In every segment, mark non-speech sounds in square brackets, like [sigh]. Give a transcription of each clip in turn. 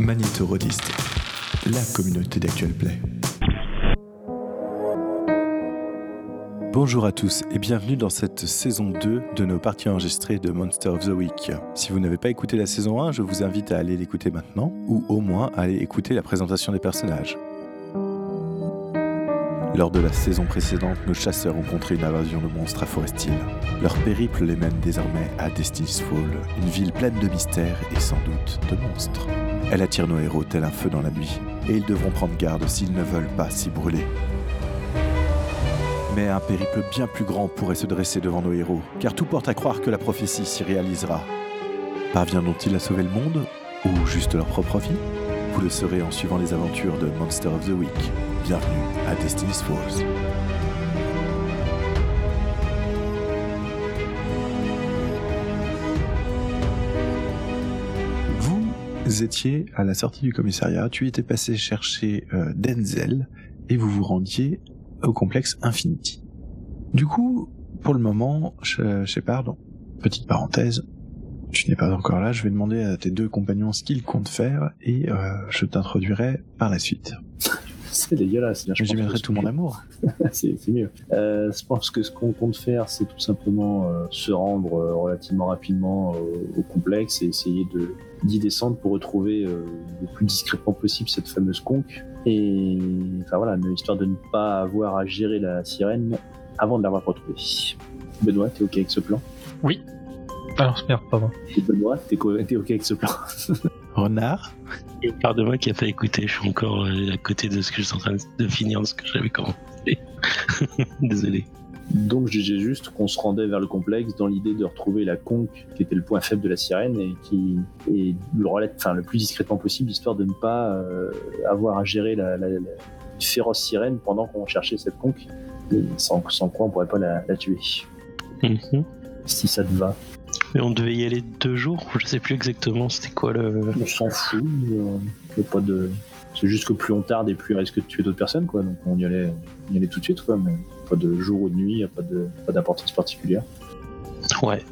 Magnétorodiste, la communauté d'Actual Play. Bonjour à tous et bienvenue dans cette saison 2 de nos parties enregistrées de Monster of the Week. Si vous n'avez pas écouté la saison 1, je vous invite à aller l'écouter maintenant ou au moins à aller écouter la présentation des personnages. Lors de la saison précédente, nos chasseurs ont contré une invasion de monstres à Forest Hill. Leur périple les mène désormais à Destiny's Fall, une ville pleine de mystères et sans doute de monstres. Elle attire nos héros tel un feu dans la nuit, et ils devront prendre garde s'ils ne veulent pas s'y brûler. Mais un périple bien plus grand pourrait se dresser devant nos héros, car tout porte à croire que la prophétie s'y réalisera. Parviendront-ils à sauver le monde, ou juste leur propre vie Vous le saurez en suivant les aventures de Monster of the Week. Bienvenue à Destiny's Falls. Étiez à la sortie du commissariat, tu étais passé chercher euh, Denzel et vous vous rendiez au complexe Infinity. Du coup, pour le moment, Shepard, petite parenthèse, tu n'es pas encore là, je vais demander à tes deux compagnons ce qu'ils comptent faire et euh, je t'introduirai par la suite. C'est dégueulasse. Mais j'y mettrai tout mon amour. [laughs] c'est mieux. Euh, je pense que ce qu'on compte faire, c'est tout simplement euh, se rendre euh, relativement rapidement au complexe et essayer de d'y descendre pour retrouver le plus discrètement possible cette fameuse conque. Et enfin voilà, mais histoire de ne pas avoir à gérer la sirène avant de l'avoir retrouvée. Benoît, t'es ok avec ce plan? Oui. Alors, merde, pardon. Et Benoît, t'es ok avec ce plan? [laughs] Renard une part de moi qui a pas écouté, je suis encore euh, à côté de ce que je suis en train de finir, de ce que j'avais commencé. [laughs] Désolé. Donc je disais juste qu'on se rendait vers le complexe dans l'idée de retrouver la conque qui était le point faible de la sirène et qui est le, enfin, le plus discrètement possible, histoire de ne pas euh, avoir à gérer la, féroce sirène pendant qu'on cherchait cette conque, sans, sans, quoi on pourrait pas la, tuer. Mhm. Si ça te va. Mais on devait y aller deux jours, je sais plus exactement c'était quoi le. On s'en fout, euh, pas de. C'est juste que plus on tarde et plus il risque de tuer d'autres personnes, quoi. Donc on y allait, on y allait tout de suite, quoi. Mais pas de jour ou de nuit, pas de, pas d'importance particulière. Ouais,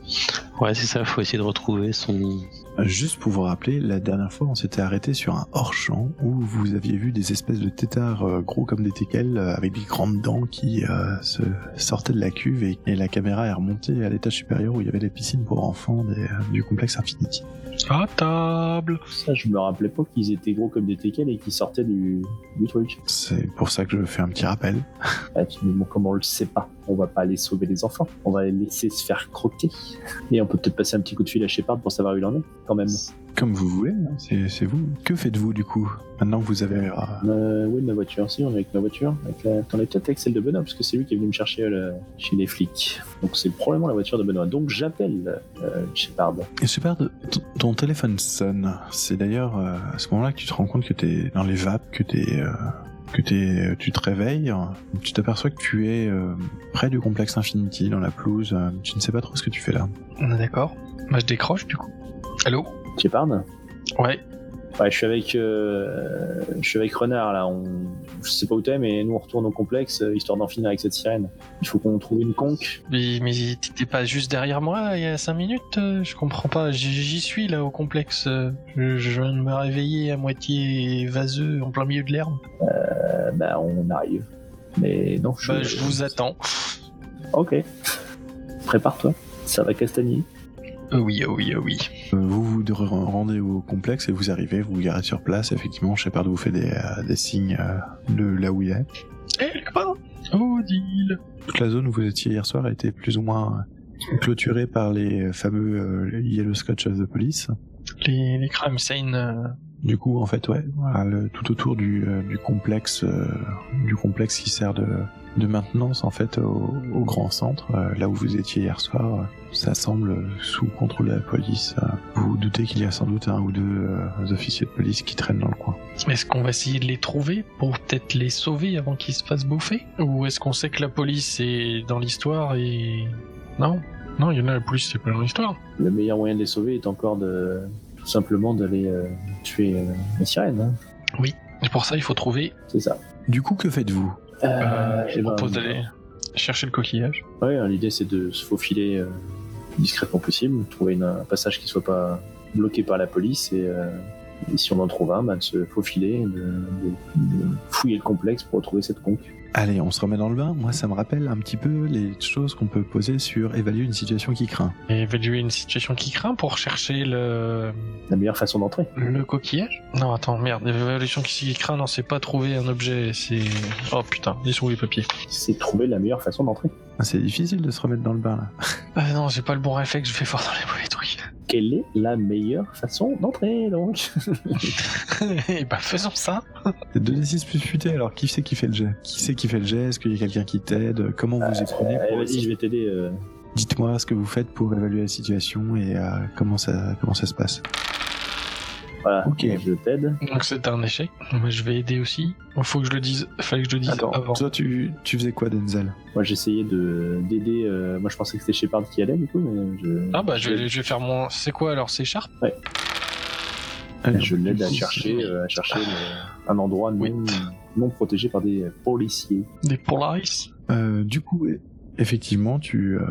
ouais, c'est ça. Faut essayer de retrouver son, Juste pour vous rappeler, la dernière fois, on s'était arrêté sur un hors-champ où vous aviez vu des espèces de têtards euh, gros comme des teckels euh, avec des grandes dents qui euh, se sortaient de la cuve et, la caméra est remontée à l'étage supérieur où il y avait des piscines pour enfants du complexe Infinity. À table Ça, je me rappelais pas qu'ils étaient gros comme des teckels et qu'ils sortaient du, truc. C'est pour ça que je fais un petit rappel. Ah, mais comment on le sait pas On va pas aller sauver les enfants, on va les laisser se faire croquer. Et on peut peut-être passer un petit coup de fil à Shepard pour savoir où il en est même. Comme vous voulez, hein, c'est vous. Que faites-vous du coup Maintenant que vous avez. Euh... euh oui, ma voiture. Si, on est avec ma voiture. Avec la... T'en es peut-être avec celle de Benoît, parce que c'est lui qui est venu me chercher euh, chez les flics. Donc c'est probablement la voiture de Benoît. Donc j'appelle euh, Shepard. Et Shepard, ton téléphone sonne. C'est d'ailleurs euh, à ce moment-là que tu te rends compte que t'es dans les vapes, que t'es. Que es, tu te réveilles, tu t'aperçois que tu es près du complexe Infinity, dans la pelouse. tu ne sais pas trop ce que tu fais là. D'accord. Bah, je décroche du coup. Allô? Shepard Ouais. Ouais, je suis avec, euh, je suis avec Renard là. On, je sais pas où t'es, mais nous on retourne au complexe euh, histoire d'en finir avec cette sirène. Il faut qu'on trouve une conque. Mais, mais t'étais pas juste derrière moi il y a 5 minutes euh, Je comprends pas. J'y suis là au complexe. Je, je, viens de me réveiller à moitié vaseux en plein milieu de l'herbe. Euh, bah on arrive. Mais non, je, bah, je vous attends. Ok. Prépare-toi. Ça va castagner. Oh oui, oh oui, oh oui. Euh, vous vous rendez au complexe et vous arrivez, vous, vous garez sur place. Effectivement, Shepard vous fait des, euh, des signes euh, de là où il est. Eh, Oh, deal Toute la zone où vous étiez hier soir a été plus ou moins clôturée par les fameux Yellow Scotch of the Police. Les, les crime scene. Du coup, en fait, ouais, voilà, tout autour du, du complexe, du complexe qui sert de, de maintenance en fait au, au grand centre, là où vous étiez hier soir ça semble sous contrôle de la police. Vous, vous doutez qu'il y a sans doute un ou deux euh, officiers de police qui traînent dans le coin. Est-ce qu'on va essayer de les trouver pour peut-être les sauver avant qu'ils se fassent bouffer? Ou est-ce qu'on sait que la police est dans l'histoire et... Non? Non, il y en a la police, c'est pas dans l'histoire. Le meilleur moyen de les sauver est encore de tout simplement d'aller euh, tuer euh, la sirène. Hein. Oui, et pour ça il faut trouver... C'est ça. Du coup, que faites-vous? Euh, Je propose d'aller chercher le coquillage. Ouais, hein, l'idée c'est de se faufiler discrètement possible, trouver un passage qui soit pas bloqué par la police et, euh, et si on en trouve un, bah, de se faufiler, de, de- de fouiller le complexe pour retrouver cette conque. Allez, on se remet dans le bain. Moi, ça me rappelle un petit peu les choses qu'on peut poser sur évaluer une situation qui craint. Évaluer une situation qui craint pour chercher le, La meilleure façon d'entrer. le coquillage? Non, attends, merde. L'évaluation qui craint, non, c'est pas trouver un objet, c'est... Oh putain, ils sont où les papiers? C'est trouver la meilleure façon d'entrer. Ah, C'est difficile de se remettre dans le bain là. Ah non, j'ai pas le bon réflexe, je vais voir dans les mauvais trucs. Quelle est la meilleure façon d'entrer donc [laughs] Et bah faisons ça. C'est 2d6 plus futé, alors qui c'est qui fait le jet? Qui c'est qui fait le jet? Est-ce qu'il y a quelqu'un qui t'aide? Comment vous y prenez Allez, pour- Vas-y, je vais t'aider. euh. Dites-moi ce que vous faites pour évaluer la situation et euh, comment, ça, comment ça se passe. Voilà, Ok. je t'aide. Donc c'est un échec. Moi je vais aider aussi. Il faut que je le dise. Fallait que je le dise avant. toi tu, tu faisais quoi Denzel? Moi, j'essayais de d'aider. euh, Moi, je pensais que c'était Shepard qui allait, du coup, mais je. Ah bah je vais, je vais faire mon. C'est quoi alors C'est Sharp Allez, Je l'aide à chercher, euh, à chercher le- un endroit non, Oui. non protégé par des policiers. Des Polaris? Euh, du coup, effectivement, tu, euh,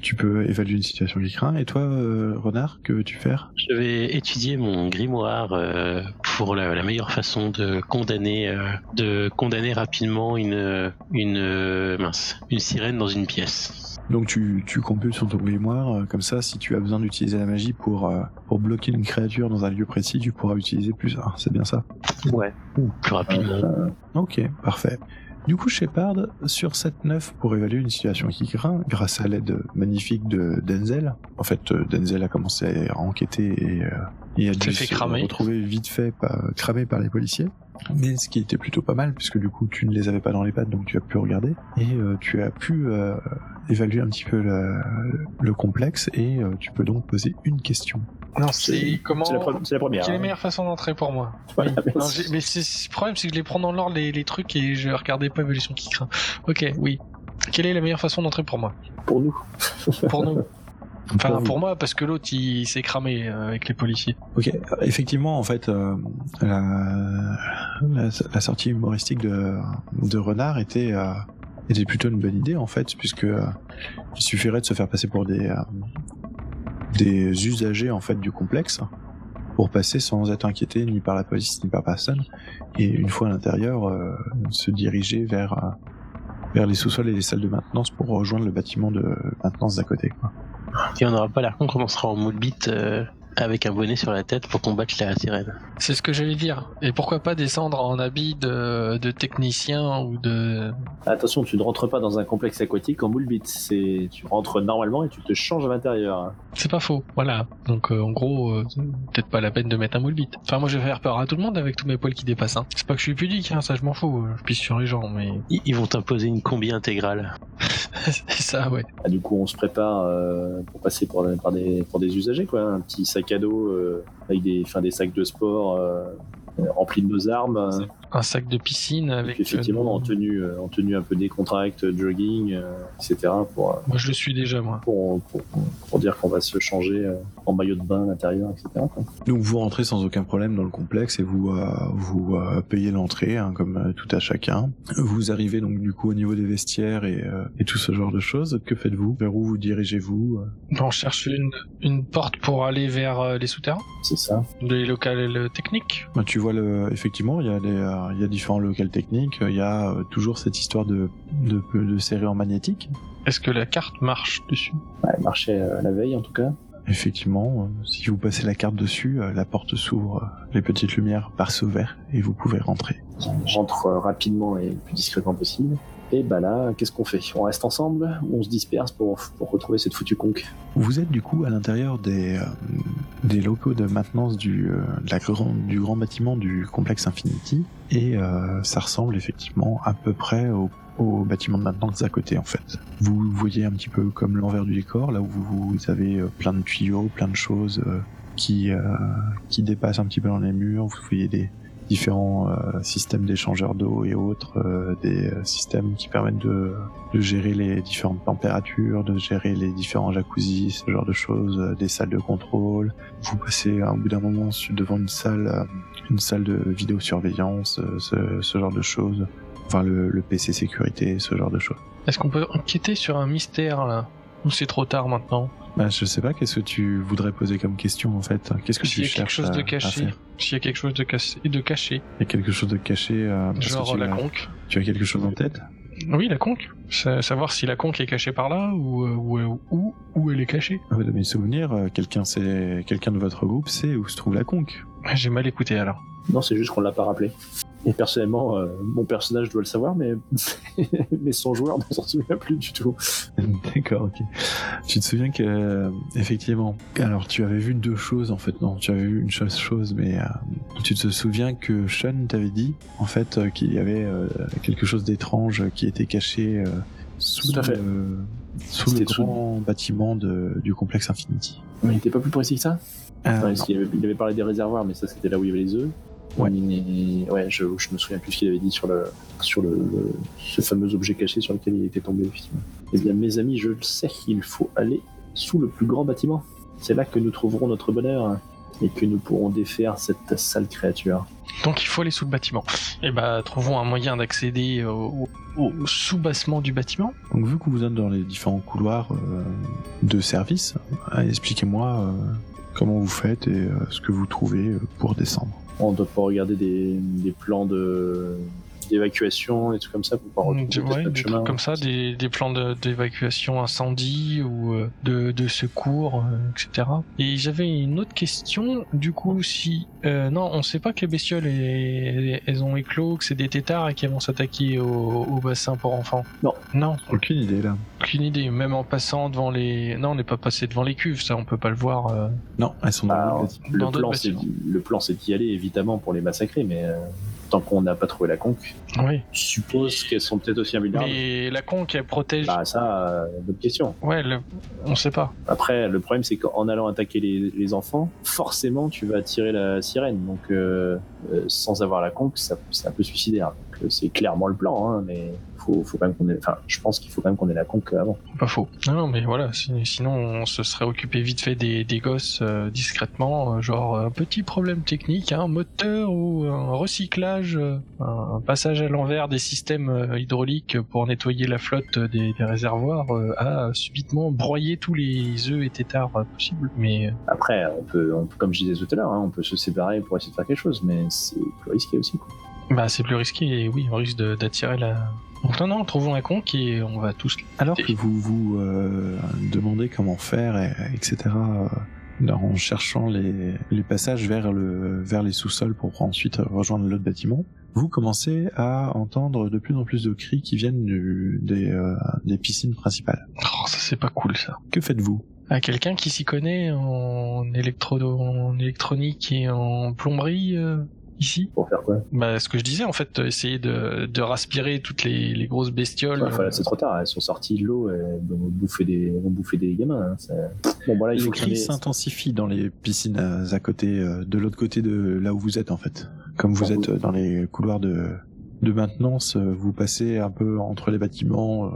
tu peux évaluer une situation qui craint. Et toi, euh, Renard, que veux-tu faire? Je vais étudier mon grimoire euh, pour la, la meilleure façon de condamner, de condamner rapidement une, une mince, une sirène dans une pièce. Donc tu, tu compules sur ton grimoire, comme ça, si tu as besoin d'utiliser la magie pour, pour bloquer une créature dans un lieu précis, tu pourras utiliser plus. C'est bien ça? Ouais. Plus rapidement. Ok, parfait. Du coup, Shepard, sur 7-9 pour évaluer une situation qui craint, grâce à l'aide magnifique de Denzel. En fait, euh, Denzel a commencé à enquêter et, euh, et a dû fait se retrouver vite fait par- cramé par les policiers. Mais ce qui était plutôt pas mal, puisque du coup, tu ne les avais pas dans les pattes, donc tu as pu regarder. Et euh, tu as pu euh, évaluer un petit peu le, le complexe, et euh, tu peux donc poser une question. Non, c'est comment c'est la, pre- la première. Quelle est la hein. meilleure façon d'entrer pour moi? [laughs] Oui. Non, mais le problème, c'est que je les prends dans l'ordre les, les trucs et je regardais pas évolution qui craint. Ok, oui. Quelle est la meilleure façon d'entrer pour moi? Pour nous. Pour nous [laughs] Enfin, pour moi, parce que l'autre, il s'est cramé euh, avec les policiers. Ok, effectivement, en fait, euh, la, la, la sortie humoristique de, de Renard était, euh, était plutôt une bonne idée, en fait, puisque euh, il suffirait de se faire passer pour des, des usagers, en fait, du complexe, pour passer sans être inquiété ni par la police ni par personne, et une fois à l'intérieur, se diriger vers, vers les sous-sols et les salles de maintenance pour rejoindre le bâtiment de maintenance d'à côté. Quoi. Et on n'aura pas l'air con quand on sera en moule bite euh, avec un bonnet sur la tête pour combattre la sirène. C'est ce que j'allais dire. Et pourquoi pas descendre en habit de, de technicien ou de... Attention, tu ne rentres pas dans un complexe aquatique en moule bite. C'est, tu rentres normalement et tu te changes à l'intérieur. C'est pas faux, voilà. Donc euh, en gros, euh, peut-être pas la peine de mettre un moule bite. Enfin moi je vais faire peur à tout le monde avec tous mes poils qui dépassent. Hein. C'est pas que je suis pudique, hein, ça je m'en fous, euh, je pisse sur les gens, mais... [laughs] Ils, ils vont t'imposer une combi intégrale. c'est ça, ouais. Ah, du coup, on se prépare euh, pour passer pour, par des, pour des usagers, quoi. Un petit sac à dos euh, avec des, enfin, des sacs de sport euh, euh, remplis de nos armes. Euh, Un sac de piscine avec... effectivement, euh, en tenue, euh, en tenue un peu décontracte, jogging, euh, etc. Pour, euh, Moi je le suis déjà, moi. pour, pour, pour dire qu'on va se changer euh, en maillot de bain à l'intérieur, etc. quoi. Donc vous rentrez sans aucun problème dans le complexe et vous euh, vous euh, payez l'entrée hein, comme euh, tout à chacun. Vous arrivez donc du coup au niveau des vestiaires et, euh, et tout ce genre de choses. Que faites-vous? Vers où vous dirigez-vous On cherche une, une porte pour aller vers euh, les souterrains, C'est ça. des locales euh, techniques. Bah, Tu vois le effectivement il y a des euh, il y a différents locales techniques. Il y a euh, toujours cette histoire de de, de serrure magnétique. Est-ce que la carte marche dessus? Ouais, elle marchait euh, la veille, en tout cas. Effectivement, euh, si vous passez la carte dessus, euh, la porte s'ouvre, euh, les petites lumières passent au vert et vous pouvez rentrer. Euh, rapidement et le plus discrètement possible. Et bah là, qu'est-ce qu'on fait? On reste ensemble ou on se disperse pour, pour retrouver cette foutue conque? Vous êtes du coup à l'intérieur des, euh, des locaux de maintenance du, euh, de la grand, du grand bâtiment du complexe Infinity et euh, ça ressemble effectivement à peu près au, au bâtiment de maintenance à côté en fait. Vous voyez un petit peu comme l'envers du décor, là où vous, vous avez plein de tuyaux, plein de choses qui, qui dépassent un petit peu dans les murs, vous voyez des différents euh, systèmes d'échangeurs d'eau et autres, euh, des euh, systèmes qui permettent de, de gérer les différentes températures, de gérer les différents jacuzzis, ce genre de choses, des salles de contrôle. Vous passez euh, au bout d'un moment devant une salle, une salle de vidéosurveillance, ce, ce genre de choses. Enfin, le PC sécurité, ce genre de choses. Est-ce qu'on peut enquêter sur un mystère là? Ou c'est trop tard maintenant? Bah, je sais pas, qu'est-ce que tu voudrais poser comme question en fait? Qu'est-ce que S'il tu y a quelque cherches chose à- de caché, s'il y a quelque chose de, cassé, de caché, Il y a quelque chose de caché euh, genre la as, conque. tu as quelque chose en tête? Oui, la conque. Sa- savoir si la conque est cachée par là ou euh, où, où, où elle est cachée. Ah, De mes souvenirs, euh, quelqu'un quelqu'un de votre groupe sait où se trouve la conque. J'ai mal écouté alors. Non, c'est juste qu'on l'a pas rappelé. Et personnellement, euh, mon personnage doit le savoir, mais, [laughs] mais son joueur [laughs] ne s'en souvient plus du tout. D'accord, ok. Tu te souviens que, euh, effectivement, alors tu avais vu deux choses en fait, non, tu avais vu une chose, chose mais euh, tu te souviens que Sean t'avait dit en fait qu'il y avait quelque chose d'étrange qui était caché sous, le, sous le sous- grand bâtiment de, du complexe Infinity. Mais il était pas plus précis que ça? Enfin, il, avait, il avait parlé des réservoirs, mais ça c'était là où il y avait les œufs. Ouais. Ouais, je, je me souviens plus ce qu'il avait dit sur le sur le, le- ce fameux objet caché sur lequel il était tombé effectivement. Eh bien, mes amis, je le sais, il faut aller sous le plus grand bâtiment. C'est là que nous trouverons notre bonheur et que nous pourrons défaire cette sale créature. Donc il faut aller sous le bâtiment. Et bah trouvons un moyen d'accéder au, au- au sous-bassement du bâtiment. Donc vu que vous êtes dans les différents couloirs euh, de service, euh, expliquez-moi euh, comment vous faites et euh, ce que vous trouvez pour descendre. On doit pas regarder des plans de d'évacuation et tout comme ça pour pas retrouver Ouais, des chemin. trucs comme ça, des, des plans de- d'évacuation incendie ou euh, de, de secours, euh, etc. Et j'avais une autre question, du coup, si... euh, non, on sait pas que les bestioles, elles, elles ont éclos, que c'est des têtards et qu'elles vont s'attaquer au, au bassin pour enfants. Non. Non, Aucune idée là. aucune idée. Même en passant devant les... Non, on n'est pas passé devant les cuves, ça, on peut pas le voir. euh. Non, elles sont dans Bah, le plan, le plan, c'est d'y aller évidemment pour les massacrer, mais euh, tant qu'on n'a pas trouvé la conque, Oui. je suppose qu'elles sont peut-être aussi invulnérables. Mais la conque, elle protège... Bah ça, euh, bonne question. Ouais, le- on sait pas. Après, le problème c'est qu'en allant attaquer les, les enfants, forcément tu vas tirer la sirène. Donc euh, euh, sans avoir la conque, ça, c'est un peu suicidaire. Donc, euh, c'est clairement le plan, hein, mais faut, faut quand même qu'on ait. Enfin, je pense qu'il faut quand même qu'on ait la conque avant. Pas faux. Non, mais voilà, si- sinon on se serait occupé vite fait des, des gosses euh, discrètement, euh, genre un petit problème technique, un moteur ou un recyclage, euh, un, passage à l'envers des systèmes hydrauliques pour nettoyer la flotte des, des réservoirs a subitement broyé tous les œufs et tétards euh, possibles. Mais Après, on peut, on peut- comme je disais tout à l'heure, hein, on peut se séparer pour essayer de faire quelque chose, mais c'est plus risqué aussi. Quoi. Bah c'est plus risqué et oui, on risque d'attirer la... Donc non, non, trouvons un conque et on va tous... Alors que vous vous euh, demandez comment faire, et, etc., euh, en cherchant les, les passages vers, le, vers les sous-sols pour ensuite rejoindre l'autre bâtiment, vous commencez à entendre de plus en plus de cris qui viennent du, des, euh, des piscines principales. Oh, ça c'est pas cool ça. Que faites-vous? À quelqu'un qui s'y connaît en, électro en électronique et en plomberie euh, ici Pour faire quoi Bah ce que je disais en fait, essayer de, de raspirer toutes les, les grosses bestioles. Ouais, enfin, là, euh, c'est trop tard. Elles sont sorties de l'eau, elles vont bouffer des, vont bouffer des gamins. Hein. c'est- Bon, voilà, il Les faut cris s'intensifient dans les piscines euh, à côté, euh, de l'autre côté de là où vous êtes en fait. Comme vous Ah, êtes euh, dans les couloirs de, de maintenance, vous passez un peu entre les bâtiments, euh,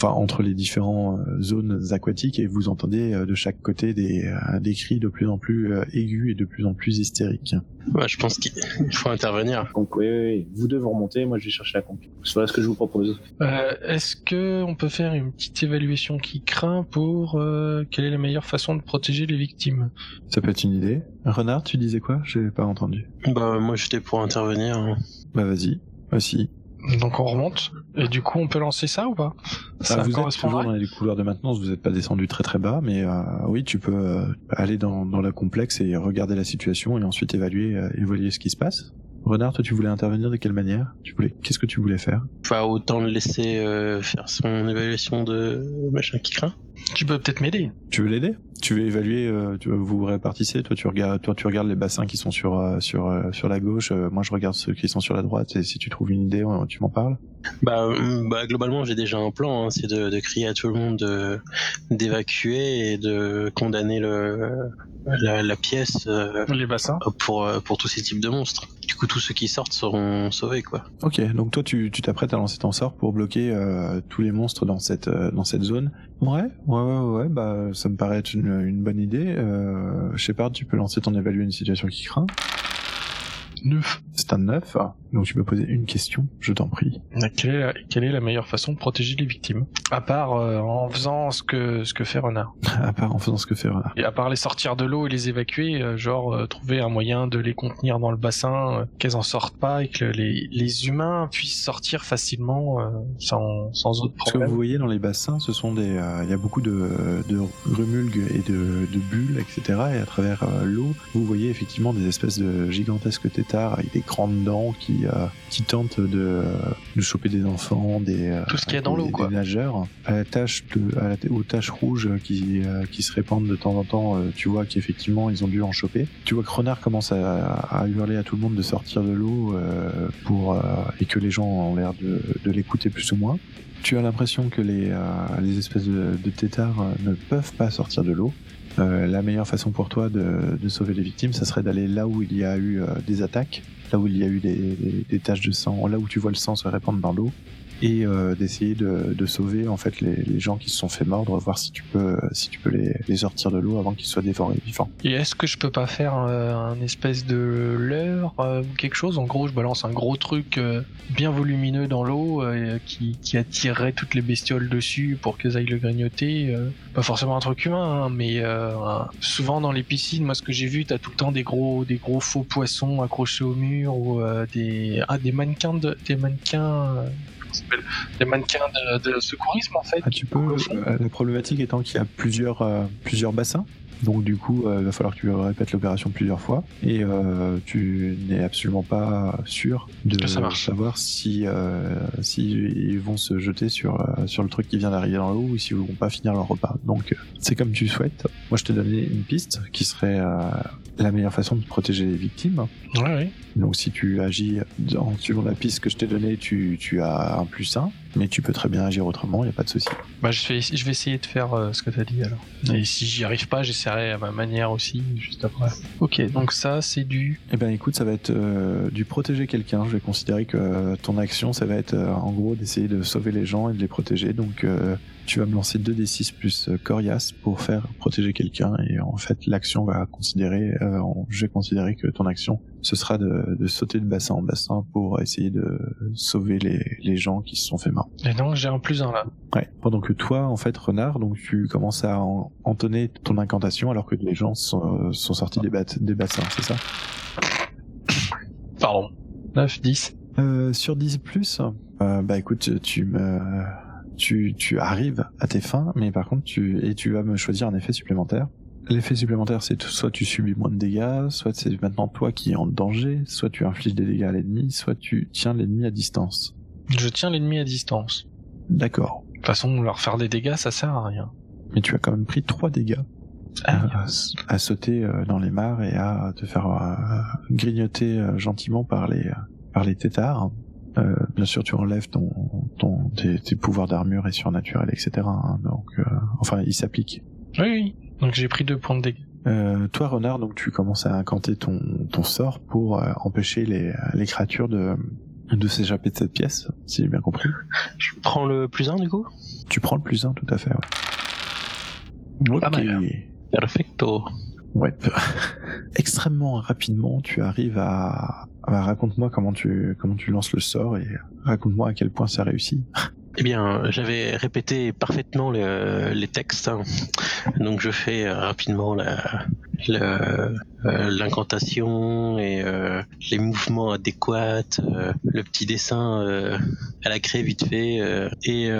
enfin entre les différentes zones aquatiques et vous entendez euh, de chaque côté des, euh, des cris de plus en plus euh, aigus et de plus en plus hystériques. Ouais, je pense qu'il faut intervenir. Donc, oui, oui, oui. vous deux vous remontez, moi je vais chercher la conque. Voilà ce que je vous propose. euh, Est-ce que on peut faire une petite évaluation qui craint pour euh, quelle est la meilleure façon de protéger les victimes? Ça peut être une idée. Renard, tu disais quoi? J'ai pas entendu. Bah, moi, j'étais pour intervenir. Bah vas-y, aussi. Donc on remonte. Et du coup on peut lancer ça ou pas? Ça Ah, vous êtes toujours dans les couloirs de maintenance, vous n'êtes pas descendu très très bas, mais euh, oui, tu peux euh, aller dans, dans la complexe et regarder la situation et ensuite évaluer, euh, évaluer ce qui se passe. Renard, toi, tu voulais intervenir de quelle manière? Tu voulais, qu'est-ce que tu voulais faire? Enfin, autant le laisser euh, faire son évaluation de machin qui craint. Tu peux peut-être m'aider. Tu veux l'aider? Tu veux évaluer euh, Tu vous répartissez Toi, tu regardes, toi, tu regardes les bassins qui sont sur euh, sur euh, sur la gauche. euh, moi, je regarde ceux qui sont sur la droite. Et si tu trouves une idée, euh, tu m'en parles? Bah, bah globalement, j'ai déjà un plan. hein, c'est de, de crier à tout le monde de- d'évacuer et de condamner le, la, la pièce euh, Les bassins. pour, pour tous ces types de monstres. Du coup, tous ceux qui sortent seront sauvés, quoi. Ok, donc toi, tu tu t'apprêtes à lancer ton sort pour bloquer euh, tous les monstres dans cette euh, dans cette zone. Ouais, ouais, ouais, ouais. Bah, ça me paraît être une, une bonne idée. Euh, Shepard, tu peux lancer ton évaluer une situation qui craint. 9. C'est un 9. Donc tu peux poser une question, je t'en prie. Quelle est, la, quelle est la meilleure façon de protéger les victimes? À part euh, en faisant ce que ce que fait Renard. [laughs] à part en faisant ce que fait Renard. Et à part les sortir de l'eau et les évacuer, euh, genre euh, trouver un moyen de les contenir dans le bassin, euh, qu'elles en sortent pas et que les, les humains puissent sortir facilement euh, sans, sans autre Ce que problème. vous voyez dans les bassins, ce sont des, euh, il y a beaucoup de, de remulgues et de, de bulles, etc. Et à travers euh, l'eau, vous voyez effectivement des espèces de gigantesques têtards avec des grandes dents qui, euh, qui tentent de, de choper des enfants, des, euh, Tout ce qu'il y a dans des- l'eau, quoi. des nageurs. À la tache de, à la, aux taches rouges qui, euh, qui se répandent de temps en temps, euh, tu vois qu'effectivement ils ont dû en choper. Tu vois que Renard commence à, à hurler à tout le monde de sortir de l'eau pour et que les gens ont l'air de, de l'écouter plus ou moins. Tu as l'impression que les, les espèces de, de têtards euh, ne peuvent pas sortir de l'eau. Euh, la meilleure façon pour toi de, de sauver les victimes, ça serait d'aller là où il y a eu euh, des attaques, là où il y a eu des, des, des taches de sang, là où tu vois le sang se répandre dans l'eau, et euh, d'essayer de, de sauver en fait les, les gens qui se sont fait mordre, voir si tu peux si tu peux les, les sortir de l'eau avant qu'ils soient dévorés vivants. Et est-ce que je peux pas faire euh, un espèce de leurre euh, ou quelque chose? En gros, je balance un gros truc euh, bien volumineux dans l'eau euh, qui, qui attirerait toutes les bestioles dessus pour qu'elles aillent le grignoter. euh. Pas forcément un truc humain, hein, mais euh, souvent dans les piscines, moi ce que j'ai vu, t'as tout le temps des gros, des gros faux poissons accrochés au mur ou euh, des, ah, des mannequins, de, des mannequins, euh, s'appelle des mannequins de, de secourisme en fait. Ah, tu peux. euh, la problématique étant qu'il y a plusieurs euh, plusieurs bassins. Donc du coup, euh, il va falloir que tu répètes l'opération plusieurs fois et euh, tu n'es absolument pas sûr de savoir si euh, si ils vont se jeter sur euh, sur le truc qui vient d'arriver dans l'eau ou s'ils vont pas finir leur repas. Donc euh, c'est comme tu souhaites. Moi, je t'ai donné une piste qui serait euh, la meilleure façon de protéger les victimes. Ouais, ouais. Donc si tu agis en suivant la piste que je t'ai donnée, tu, tu as un plus 1, mais tu peux très bien agir autrement, il n'y a pas de souci. Bah, je vais, je vais essayer de faire euh, ce que t'as dit alors. Et si j'y arrive pas, j'essaierai à ma manière aussi, juste après. Ok, donc ça, c'est du. Eh ben écoute, ça va être euh, du protéger quelqu'un. Je vais considérer que euh, ton action, ça va être en gros d'essayer de sauver les gens et de les protéger. Donc tu vas me lancer 2d6 plus coriace pour faire protéger quelqu'un. Et en fait, l'action va considérer, je vais considérer que ton action, ce sera de, de sauter de bassin en bassin pour essayer de sauver les, les gens qui se sont fait mort. Et donc, j'ai un plus un là. Ouais. Pendant que toi, en fait, renard, donc tu commences à en- entonner ton incantation alors que les gens sont, sont sortis des, bassins, c'est ça? Pardon. 9, 10. Euh, sur 10 plus, euh, bah écoute, tu me, tu, tu arrives à tes fins, mais par contre, tu, et tu vas me choisir un effet supplémentaire. L'effet supplémentaire, c'est soit tu subis moins de dégâts, soit c'est maintenant toi qui es en danger, soit tu infliges des dégâts à l'ennemi, soit tu tiens l'ennemi à distance. Je tiens l'ennemi à distance. D'accord. De toute façon, leur faire des dégâts, ça sert à rien. Mais tu as quand même pris 3 dégâts. à, à sauter euh, dans les mares et à te faire euh, grignoter euh, gentiment par les, par les têtards. Euh, bien sûr, tu enlèves ton, ton, tes, tes pouvoirs d'armure et surnaturel, etc. hein, donc, euh, enfin, ils s'appliquent. Oui, oui. Donc j'ai pris deux points de dégâts. Euh, toi, renard, donc tu commences à incanter ton, ton sort pour euh, empêcher les, les créatures de, de s'échapper de cette pièce, si j'ai bien compris. [laughs] Je prends le plus 1 du coup? Tu prends le plus un, tout à fait. Ouais. Pas Ok. mal. Perfecto. Ouais. [laughs] Extrêmement rapidement, tu arrives à. à- Raconte-moi comment tu comment tu lances le sort et raconte-moi à quel point ça réussit. [laughs] Eh bien, j'avais répété parfaitement le- les textes, donc je fais euh, rapidement euh, l'incantation et euh, les mouvements adéquats, le petit dessin à la craie vite fait, et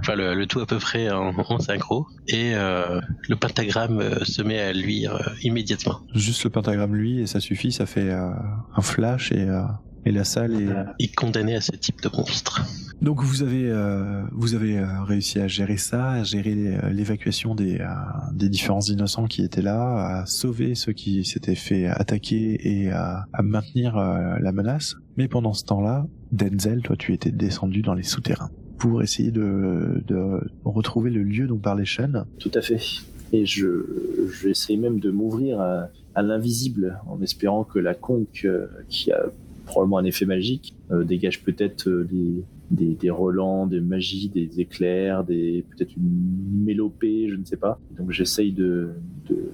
enfin le, tout à peu près en, en synchro, et le pentagramme se met à luire immédiatement. Juste le pentagramme lui et ça suffit, ça fait un flash et et la salle est. Il est condamné à ce type de monstre. Donc vous avez euh, vous avez euh, réussi à gérer ça, à gérer euh, l'évacuation des euh, des différents innocents qui étaient là, à sauver ceux qui s'étaient fait attaquer et à, à maintenir euh, la menace. Mais pendant ce temps-là, Denzel, toi tu étais descendu dans les souterrains pour essayer de, de retrouver le lieu dont parlait Sean. Tout à fait. Et je j'essaie même de m'ouvrir à, à l'invisible en espérant que la conque, euh, qui a probablement un effet magique, euh, dégage peut-être euh, des, des, des relents, des magies, des éclairs, des peut-être une mélopée, je ne sais pas. Donc j'essaye de, de,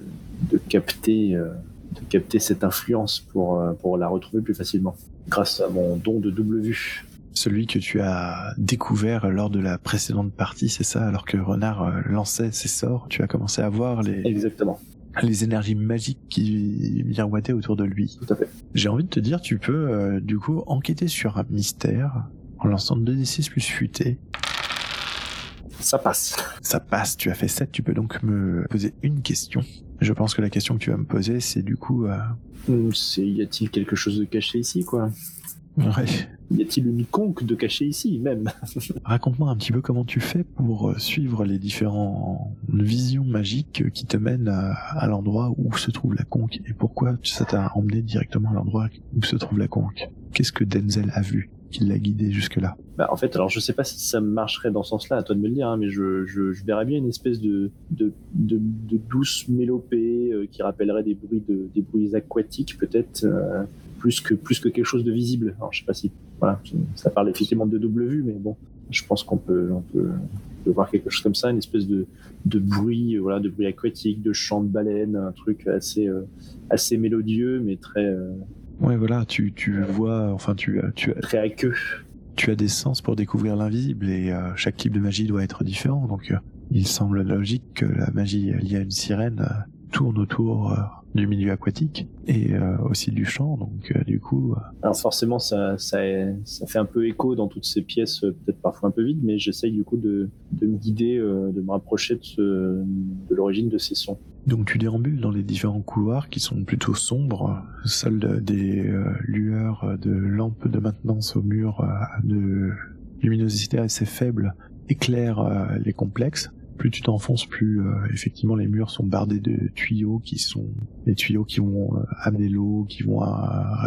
de capter euh, de capter cette influence pour, pour la retrouver plus facilement. grâce à mon don de double vue. Celui que tu as découvert lors de la précédente partie, c'est ça? Alors que Renard lançait ses sorts, tu as commencé à voir les, Exactement, les énergies magiques qui miroitaient autour de lui. tout à fait. J'ai envie de te dire, tu peux euh, du coup enquêter sur un mystère en lançant 2d6 plus futé. Ça passe. Ça passe, tu as fait 7, tu peux donc me poser une question. Je pense que la question que tu vas me poser, c'est du coup... euh, C'est y a-t-il quelque chose de caché ici, quoi? Ouais. Y a-t-il une conque de caché ici, même? Raconte-moi un petit peu comment tu fais pour euh, suivre les différentes visions magiques qui te mènent à, à l'endroit où se trouve la conque et pourquoi ça t'a emmené directement à l'endroit où se trouve la conque? Qu'est-ce que Denzel a vu qui l'a guidé jusque-là? Bah, en fait, alors je sais pas si ça marcherait dans ce sens-là, à toi de me le dire, hein, mais je, je, je verrais bien une espèce de, de, de, de douce mélopée euh, qui rappellerait des bruits, de, des bruits aquatiques, peut-être, euh, plus, que, plus que quelque chose de visible. Alors je sais pas si, voilà, ça parle effectivement de double vue, mais bon, je pense qu'on peut, on peut, on peut voir quelque chose comme ça, une espèce de, de bruit, euh, voilà, de bruit aquatique, de chant de baleine, un truc assez, euh, assez mélodieux, mais très, euh, Ouais, voilà, tu, tu vois, enfin, tu, tu, as- très aqueux. tu as des sens pour découvrir l'invisible et euh, chaque type de magie doit être différent. Donc, il semble logique que la magie liée à une sirène tourne autour du milieu aquatique et euh, aussi du chant. Donc, euh, du coup, euh, Alors forcément, ça, ça, ça fait un peu écho dans toutes ces pièces, peut-être parfois un peu vides, mais j'essaye du coup de, de me guider, de me rapprocher de, ce, de l'origine de ces sons. donc tu déambules dans les différents couloirs qui sont plutôt sombres, seules des lueurs de lampes de maintenance au mur de luminosité assez faible éclairent les complexes. Plus tu t'enfonces, plus euh, effectivement les murs sont bardés de tuyaux qui sont les tuyaux qui vont euh, amener l'eau, qui vont euh,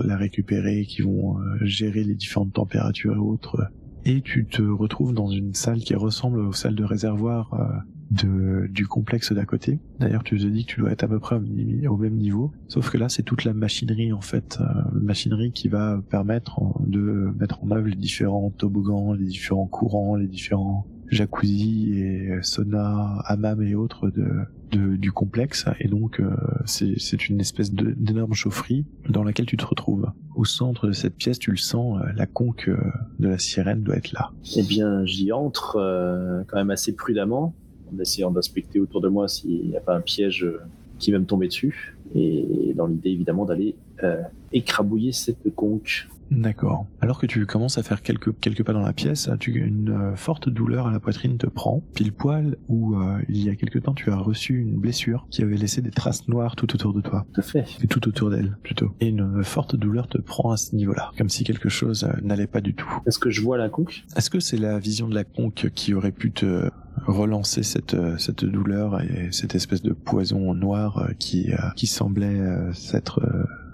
la récupérer, qui vont euh, gérer les différentes températures et autres. Et tu te retrouves dans une salle qui ressemble aux salles de réservoir euh, de, du complexe d'à côté. D'ailleurs, tu te dis que tu dois être à peu près au, même niveau. Sauf que là, c'est toute la machinerie, en fait. euh, machinerie qui va permettre de mettre en œuvre les différents toboggans, les différents courants, les différents jacuzzi et sauna, hammam et autres de, du complexe. Et donc, euh, c'est une espèce d'énorme chaufferie dans laquelle tu te retrouves. Au centre de cette pièce, tu le sens, euh, la conque euh, de la sirène doit être là. Eh bien, j'y entre euh, quand même assez prudemment, en essayant d'inspecter autour de moi s'il n'y a pas un piège euh, qui va me tomber dessus, et dans l'idée évidemment d'aller euh, écrabouiller cette conque. D'accord. Alors que tu commences à faire quelques, quelques pas dans la pièce, tu, une euh, forte douleur à la poitrine te prend, pile poil où euh, il y a quelque temps tu as reçu une blessure qui avait laissé des traces noires tout autour de toi, Tout à fait. et tout autour d'elle plutôt. Et une forte douleur te prend à ce niveau-là, comme si quelque chose euh, n'allait pas du tout. Est-ce que je vois la conque? Est-ce que c'est la vision de la conque qui aurait pu te relancer cette, euh, cette douleur et cette espèce de poison noir euh, qui, euh, qui semblait s'être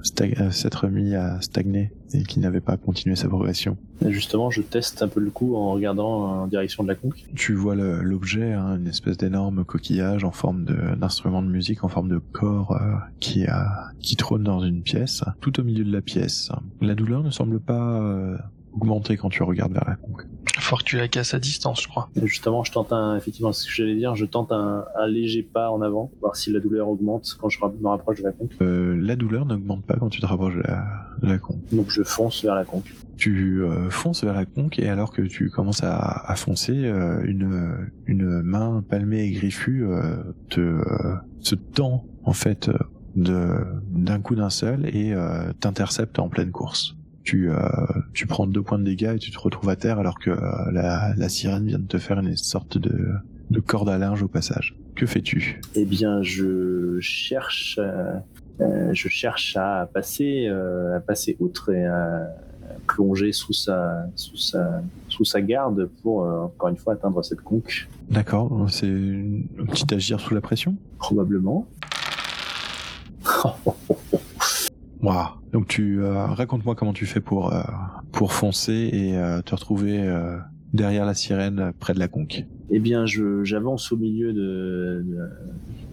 s'être mis à stagner et qui n'avait pas continué sa progression Justement, je teste un peu le coup en regardant en direction de la conque. Tu vois l'objet, hein, une espèce d'énorme coquillage en forme de- d'instrument de, musique, en forme de corps euh, qui, a, qui trône dans une pièce, tout au milieu de la pièce. La douleur ne semble pas euh, augmenter quand tu regardes vers la conque. Faut que tu la casses à distance, je crois. Justement, je tente un, effectivement, c'est ce que j'allais dire, je tente un, un léger pas en avant, voir si la douleur augmente quand je me rapproche de la conque. Euh, la douleur n'augmente pas quand tu te rapproches de la, de la conque. Donc je fonce vers la conque. Tu euh, fonces vers la conque et alors que tu commences à, à foncer, euh, une, une main palmée et griffue euh, te euh, se tend en fait euh, de d'un coup d'un seul et euh, t'intercepte en pleine course. Tu, euh, tu prends deux points de dégâts et tu te retrouves à terre alors que euh, la, la sirène vient de te faire une sorte de, de corde à linge au passage. Que fais-tu? Eh bien, je cherche, euh, je cherche à passer, à passer outre et à plonger sous sa, sous sa, sous sa garde pour encore une fois atteindre cette conque, D'accord, c'est une- un petit agir sous la pression? Probablement. [laughs] Waouh. Donc tu euh, raconte-moi comment tu fais pour euh, pour foncer et euh, te retrouver euh, derrière la sirène euh, près de la conque. Eh bien, j'avance au milieu de, de-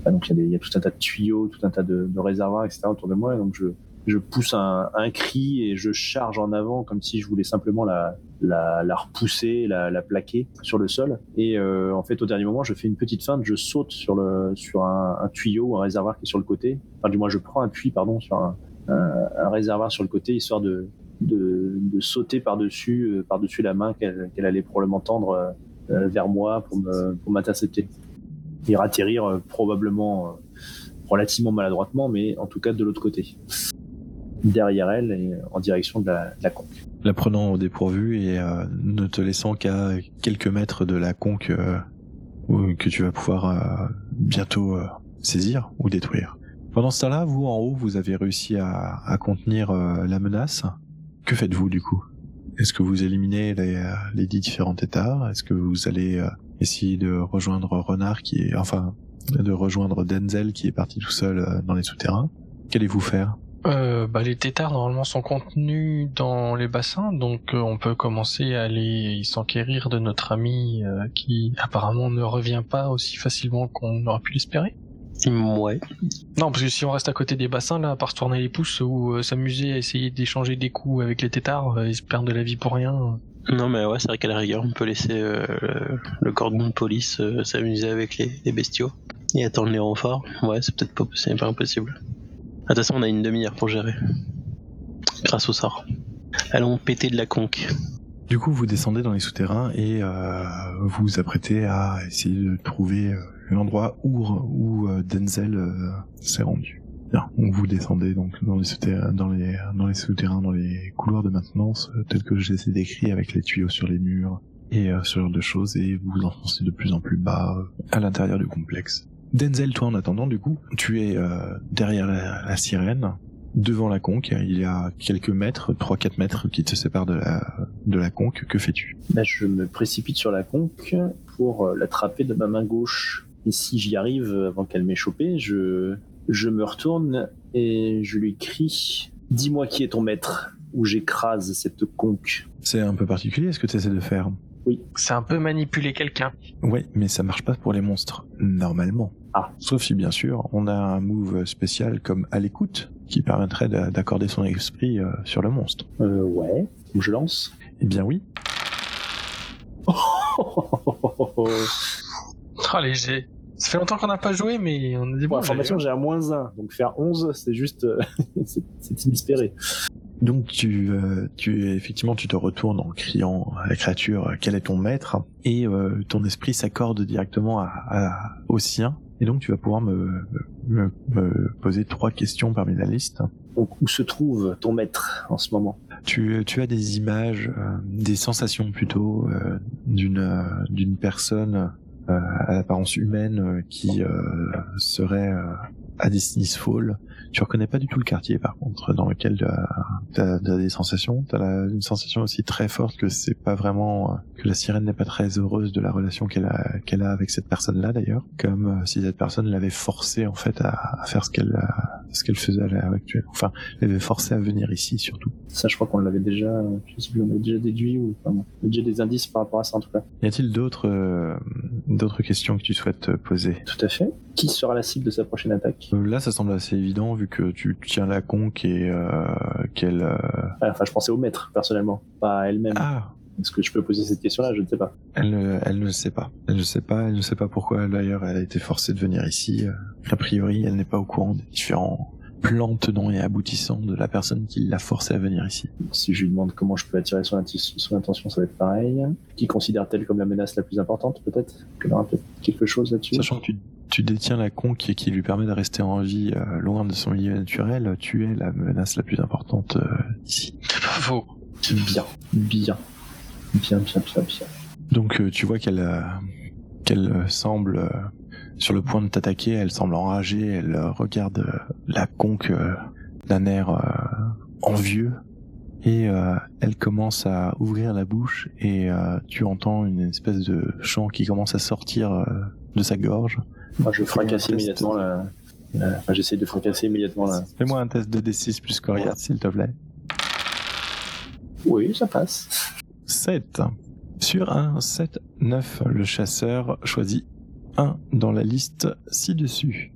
ah, donc il y, y a tout un tas de tuyaux, tout un tas de, réservoirs, etc. autour de moi, donc je je pousse un, un cri et je charge en avant comme si je voulais simplement la la, la repousser, la, la plaquer sur le sol. Et euh, en fait, au dernier moment, je fais une petite feinte, je saute sur le sur un, un tuyau un réservoir qui est sur le côté. Enfin, du moins, je prends un puits, pardon, sur un, un, réservoir sur le côté, histoire de de, sauter par-dessus euh, par-dessus la main qu'elle qu'elle allait probablement tendre euh, euh, vers moi pour me pour m'intercepter. Et atterrir euh, probablement relativement maladroitement, mais en tout cas de l'autre côté. Derrière elle et en direction de la, conque. La prenant au dépourvu et ne te laissant qu'à quelques mètres de la conque que tu vas pouvoir bientôt saisir ou détruire. Pendant ce temps-là, vous en haut, vous avez réussi à, à contenir euh, la menace. Que faites-vous du coup? Est-ce que vous éliminez les, euh, les dix différents états? Est-ce que vous allez euh, essayer de rejoindre Renard qui est, enfin, de rejoindre Denzel qui est parti tout seul euh, dans les souterrains? Qu'allez-vous faire? Euh, bah, les tétards normalement sont contenus dans les bassins, donc euh, on peut commencer à aller s'enquérir de notre ami euh, qui apparemment ne revient pas aussi facilement qu'on aurait pu l'espérer. Ouais. Non, parce que si on reste à côté des bassins, là, à part se tourner les pouces ou euh, s'amuser à essayer d'échanger des coups avec les tétards, euh, ils se perdent de la vie pour rien. Non mais ouais, c'est vrai qu'à la rigueur, on peut laisser euh, le, le cordon de police euh, s'amuser avec les, les bestiaux et attendre les renforts. Ouais, c'est peut-être pas, pas impossible. Ah, De toute façon, on a une demi-heure pour gérer. Grâce au sort. Allons péter de la conque. Du coup, vous descendez dans les souterrains et euh, vous vous apprêtez à essayer de trouver euh, l'endroit où, où euh, Denzel euh, s'est rendu. Bien, vous descendez donc dans les souterrains, dans les dans les souterrains, dans les couloirs de maintenance euh, tels que je les ai décrits avec les tuyaux sur les murs et ce genre de choses et vous vous enfoncez de plus en plus bas à l'intérieur du complexe. Denzel, toi en attendant, du coup, tu es derrière la, sirène, devant la conque. Il y a quelques mètres, 3-4 mètres qui te séparent de la de la conque. Que fais-tu? Là, je me précipite sur la conque pour l'attraper de ma main gauche. Et si j'y arrive euh, avant qu'elle m'ait chopé, je, je me retourne et je lui crie Dis-moi qui est ton maître, ou j'écrase cette conque. C'est un peu particulier ce que tu essaies de faire. C'est un peu manipuler quelqu'un. Ouais, mais ça marche pas pour les monstres, normalement. Ah. Sauf si, bien sûr, on a un move spécial comme à l'écoute, qui permettrait d'a- d'accorder son esprit euh, sur le monstre. Euh, ouais. Je lance? Eh bien oui. Oh, léger. Ça fait longtemps qu'on n'a pas joué, mais on a des Pour bons information, j'ai un moins 1. Donc faire 11, c'est juste... euh, [laughs] c'est inespéré. Donc tu, euh, tu effectivement tu te retournes en criant à la créature euh, quel est ton maître? Et euh, ton esprit s'accorde directement à, à- au sien et donc tu vas pouvoir me, me, me poser trois questions parmi la liste. Donc où se trouve ton maître en ce moment? Tu, tu as des images, euh, des sensations plutôt euh, d'une euh, d'une personne à l'apparence humaine euh, qui euh, serait euh, à Destiny's Fall. Tu reconnais pas du tout le quartier par contre dans lequel tu as, des sensations? Tu as une sensation aussi très forte que c'est pas vraiment que la sirène n'est pas très heureuse de la relation qu'elle a qu'elle a avec cette personne-là d'ailleurs, comme euh, si cette personne l'avait forcée en fait à, à faire ce qu'elle ce qu'elle faisait à l'heure actuelle. Enfin, l'avait forcée à venir ici surtout. Ça, je crois qu'on l'avait déjà... Je sais plus, on l'avait déjà déduit ou... Enfin, on a déjà des indices par rapport à ça en tout cas. Y a-t-il d'autres euh, d'autres questions que tu souhaites poser? Tout à fait. Qui sera la cible de sa prochaine attaque Euh, Là, ça semble assez évident vu que tu tiens la conque et euh, qu'elle. euh, Enfin, je pensais au maître, personnellement, pas à elle-même. Ah, Est-ce que je peux poser cette question-là? Je ne sais pas. elle, ne- elle ne sait pas. Elle ne sait pas. Elle ne sait pas pourquoi. D'ailleurs, elle a été forcée de venir ici. A priori, elle n'est pas au courant des différents plans tenants et aboutissants de la personne qui l'a forcée à venir ici. Si je lui demande comment je peux attirer son, atti- son attention, ça va être pareil. Qui considère-t-elle comme la menace la plus importante, peut-être? Qu'elle aura peut-être quelque chose là-dessus? Sachant que tu, tu détiens la conque qui lui permet de rester en vie euh, loin de son milieu naturel, tu es la menace la plus importante euh, ici. C'est pas faux. Bien, bien, bien, bien, bien, bien. Donc euh, tu vois qu'elle euh, qu'elle euh, semble euh, sur le point de t'attaquer, elle semble enragée, elle euh, regarde euh, la conque euh, d'un air euh, envieux et euh, elle commence à ouvrir la bouche et euh, tu entends une espèce de chant qui commence à sortir euh, de sa gorge. Moi, je fracasse immédiatement la... la- Enfin, j'essaie de fracasser immédiatement la... Fais-moi un test de D6 plus coriace s'il te plaît. Oui, ça passe. 7. Sur un 7, 9, le chasseur choisit 1 dans la liste ci-dessus.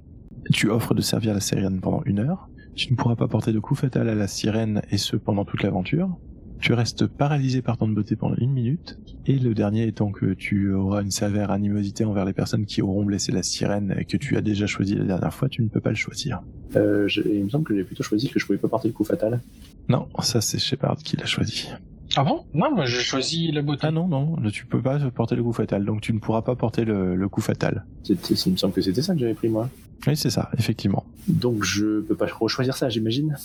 Tu offres de servir la sirène pendant une heure. Tu ne pourras pas porter de coup fatal à la sirène et ce pendant toute l'aventure. Tu restes paralysé par temps de beauté pendant une minute. Et le dernier étant que tu auras une sévère animosité envers les personnes qui auront blessé la sirène et que tu as déjà choisi la dernière fois, tu ne peux pas le choisir. Euh, je- il me semble que j'ai plutôt choisi que je pouvais pas porter le coup fatal. Non, ça c'est Shepard qui l'a choisi. Ah bon? Non, moi j'ai choisi la beauté. Ah non, non, tu peux pas porter le coup fatal, donc tu ne pourras pas porter le, le coup fatal. C'était- Il me semble que c'était ça que j'avais pris moi. Oui, c'est ça, effectivement. Donc je peux pas rechoisir ça, j'imagine?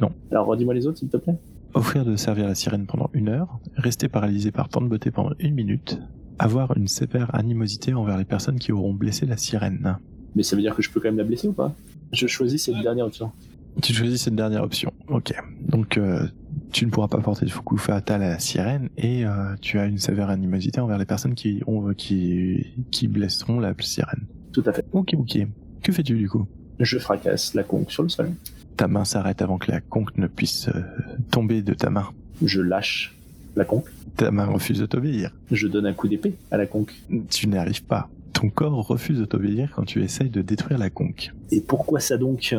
Non. Alors redis-moi les autres, s'il te plaît. Offrir de servir la sirène pendant une heure, rester paralysé par temps de beauté pendant une minute, avoir une sévère animosité envers les personnes qui auront blessé la sirène. Mais ça veut dire que je peux quand même la blesser ou pas? Je choisis cette dernière option. Tu choisis cette dernière option. Ok. Donc euh, tu ne pourras pas porter de coup fatal à la sirène et euh, tu as une sévère animosité envers les personnes qui ont qui qui blesseront la sirène. Tout à fait. Ok, ok. Que fais-tu du coup? Je fracasse la conque sur le sol. Ta main s'arrête avant que la conque ne puisse euh, tomber de ta main. Je lâche la conque. Ta main refuse de t'obéir. Je donne un coup d'épée à la conque. Tu n'y arrives pas. Ton corps refuse de t'obéir quand tu essayes de détruire la conque. Et pourquoi ça donc?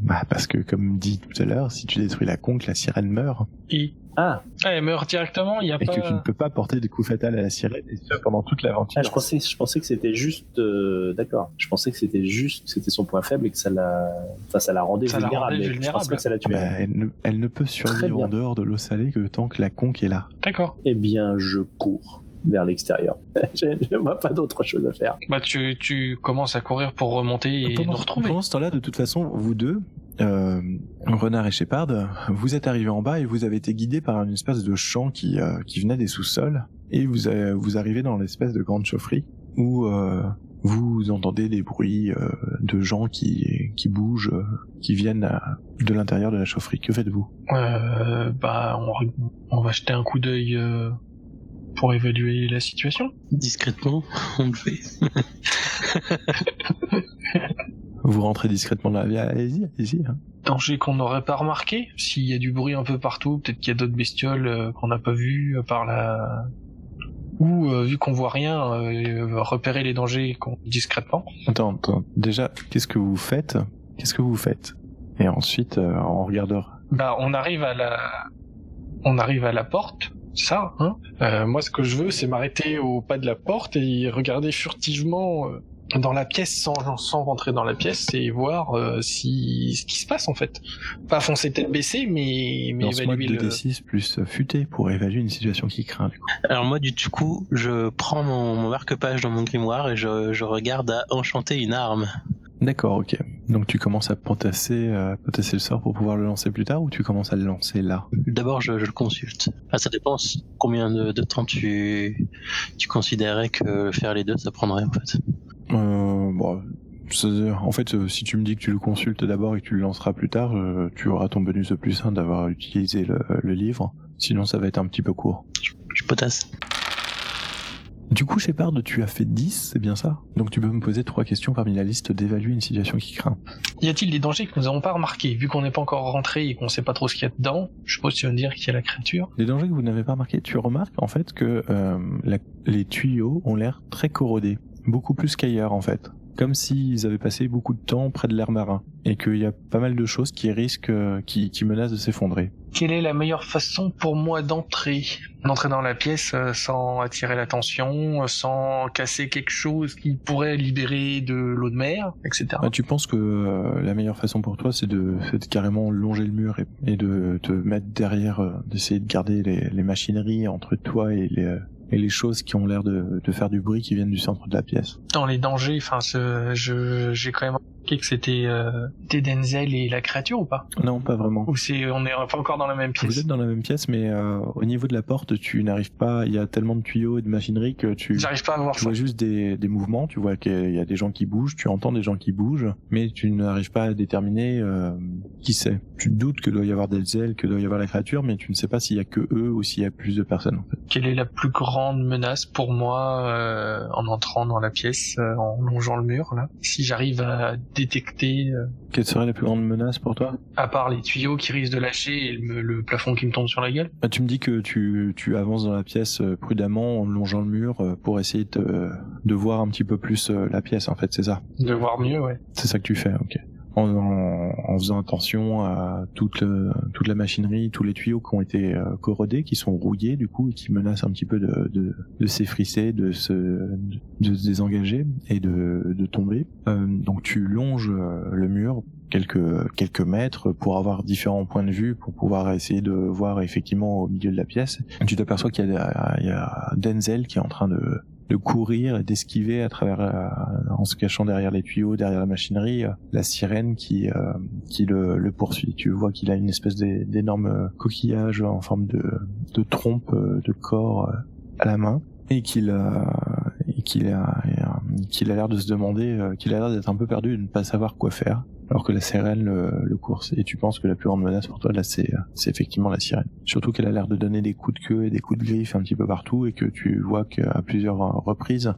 Bah parce que comme dit tout à l'heure, si tu détruis la conque, la sirène meurt. Et... Ah, Ah, elle meurt directement, il y a Et pas... que tu ne peux pas porter de coup fatal à la sirène, et ce pendant toute l'aventure. ah, je pensais, je pensais que c'était juste, euh, d'accord. Je pensais que c'était juste, c'était son point faible et que ça la, enfin, ça la rendait Ça la vulnérable. rendait mais Je vulnérable. pense pas que ça la tuait. bah, elle, ne, elle ne peut survivre en dehors de l'eau salée que tant que la conque est là. D'accord. Eh bien, je cours vers l'extérieur. [laughs] je je vois pas d'autre chose à faire. Bah tu, tu commences à courir pour remonter et pendant, nous retrouver. pendant ce temps-là, de toute façon, vous deux, euh, Renard et Shepard, vous êtes arrivés en bas et vous avez été guidés par une espèce de chant qui, euh, qui venait des sous-sols. Et vous, euh, vous arrivez dans l'espèce de grande chaufferie où euh, vous entendez des bruits euh, de gens qui, qui bougent, euh, qui viennent euh, de l'intérieur de la chaufferie. Que faites-vous? Euh, bah on, on va jeter un coup d'œil euh, pour évaluer la situation. Discrètement, on le fait. [laughs] [laughs] Vous rentrez discrètement dans la vie. Allez-y, allez-y. hein. Danger qu'on n'aurait pas remarqué. S'il y a du bruit un peu partout, peut-être qu'il y a d'autres bestioles euh, qu'on n'a pas vues euh, par la... Ou euh, vu qu'on voit rien, euh, repérer les dangers discrètement. Attends, attends. Déjà, qu'est-ce que vous faites? Qu'est-ce que vous faites? Et ensuite, on regardera. Bah on arrive à la... On arrive à la porte. Ça, hein Euh, Moi, ce que je veux, c'est m'arrêter au pas de la porte et regarder furtivement euh, dans la pièce sans, sans rentrer dans la pièce et voir euh, si ce qui se passe en fait. Pas foncer tête baissée, mais, mais Lance-moi évaluer le... 2d6 plus futé pour évaluer une situation qui craint. Du coup. Alors moi, du coup, je prends mon, mon marque-page dans mon grimoire et je, je regarde à enchanter une arme. D'accord, ok. Donc tu commences à potasser, euh, potasser le sort pour pouvoir le lancer plus tard ou tu commences à le lancer là? D'abord, je, je le consulte. Enfin, ça dépend combien de, de temps tu, tu considérais que faire les deux, ça prendrait en fait. Euh, bon, En fait, euh, si tu me dis que tu le consultes d'abord et que tu le lanceras plus tard, euh, tu auras ton bonus de plus 1 d'avoir utilisé le, le livre. Sinon, ça va être un petit peu court. Je potasse. Du coup, Shepard, tu as fait 10, c'est bien ça? Donc tu peux me poser trois questions parmi la liste d'évaluer une situation qui craint. Y a-t-il des dangers que nous n'avons pas remarqués? Vu qu'on n'est pas encore rentré et qu'on sait pas trop ce qu'il y a dedans, je suppose que tu vas me dire qu'il y a la créature. Les dangers que vous n'avez pas remarqués, tu remarques en fait que euh, la- les tuyaux ont l'air très corrodés, beaucoup plus qu'ailleurs en fait. Comme s'ils avaient passé beaucoup de temps près de l'air marin et qu'il y a pas mal de choses qui risquent, euh, qui, qui menacent de s'effondrer. Quelle est la meilleure façon pour moi d'entrer? D'entrer dans la pièce euh, sans attirer l'attention, euh, sans casser quelque chose qui pourrait libérer de l'eau de mer, etc. Ah, tu penses que euh, la meilleure façon pour toi, c'est de, de carrément longer le mur et, et de te mettre derrière, euh, d'essayer de garder les, les machineries entre toi et les, et les choses qui ont l'air de, faire du bruit qui viennent du centre de la pièce. Dans les dangers, enfin, j'ai quand même que c'était euh, Denzel et la créature ou pas? Non, pas vraiment. Ou c'est on est pas encore dans la même Vous pièce? êtes dans la même pièce, mais euh, au niveau de la porte, tu n'arrives pas. Il y a tellement de tuyaux et de machinerie que tu, J'arrive pas à voir tu ça. vois juste des, des mouvements. Tu vois qu'il y a des gens qui bougent, tu entends des gens qui bougent, mais tu n'arrives pas à déterminer euh, qui c'est. Tu te doutes que doit y avoir ailes, que doit y avoir la créature, mais tu ne sais pas s'il y a que eux ou s'il y a plus de personnes. En fait. Quelle est la plus grande menace pour moi euh, en entrant dans la pièce, euh, en longeant le mur là? Si j'arrive à détecter, euh, Quelle serait la plus grande menace pour toi? à part les tuyaux qui risquent de lâcher et le, le plafond qui me tombe sur la gueule, Bah, Tu me dis que tu, tu avances dans la pièce euh, prudemment en longeant le mur euh, pour essayer de, de voir un petit peu plus la pièce. En fait, c'est ça? de voir mieux, ouais. C'est ça que tu fais. Ok. En, en, en faisant attention à toute, toute la machinerie, tous les tuyaux qui ont été euh, corrodés, qui sont rouillés du coup et qui menacent un petit peu de, de, de s'effrisser, de se, de se désengager et de, de tomber. Euh, donc tu longes euh, le mur quelques quelques mètres pour avoir différents points de vue pour pouvoir essayer de voir effectivement au milieu de la pièce. Tu t'aperçois qu'il y y a Denzel qui est en train de de courir et d'esquiver à travers euh, en se cachant derrière les tuyaux, derrière la machinerie, euh, la sirène qui euh, qui le, poursuit. Tu vois qu'il a une espèce d'é- d'énorme coquillage en forme de de trompe de corps à la main et qu'il a qu'il a qu'il a l'air de se demander qu'il a l'air d'être un peu perdu de ne pas savoir quoi faire alors que la sirène le, le course et tu penses que la plus grande menace pour toi là c'est euh, c'est effectivement la sirène. Surtout qu'elle a l'air de donner des coups de queue et des coups de griffe un petit peu partout et que tu vois qu'à plusieurs euh, reprises euh,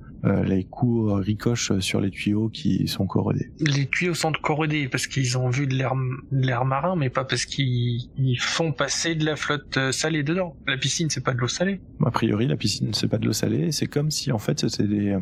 les coups euh, ricochent sur les tuyaux qui sont corrodés Les tuyaux sont corrodés parce qu'ils ont vu de l'air marin, mais pas parce qu'ils ils font passer de la flotte euh, salée dedans. La piscine, c'est pas de l'eau salée. a priori la piscine c'est pas de l'eau salée c'est comme si en fait c'était des euh,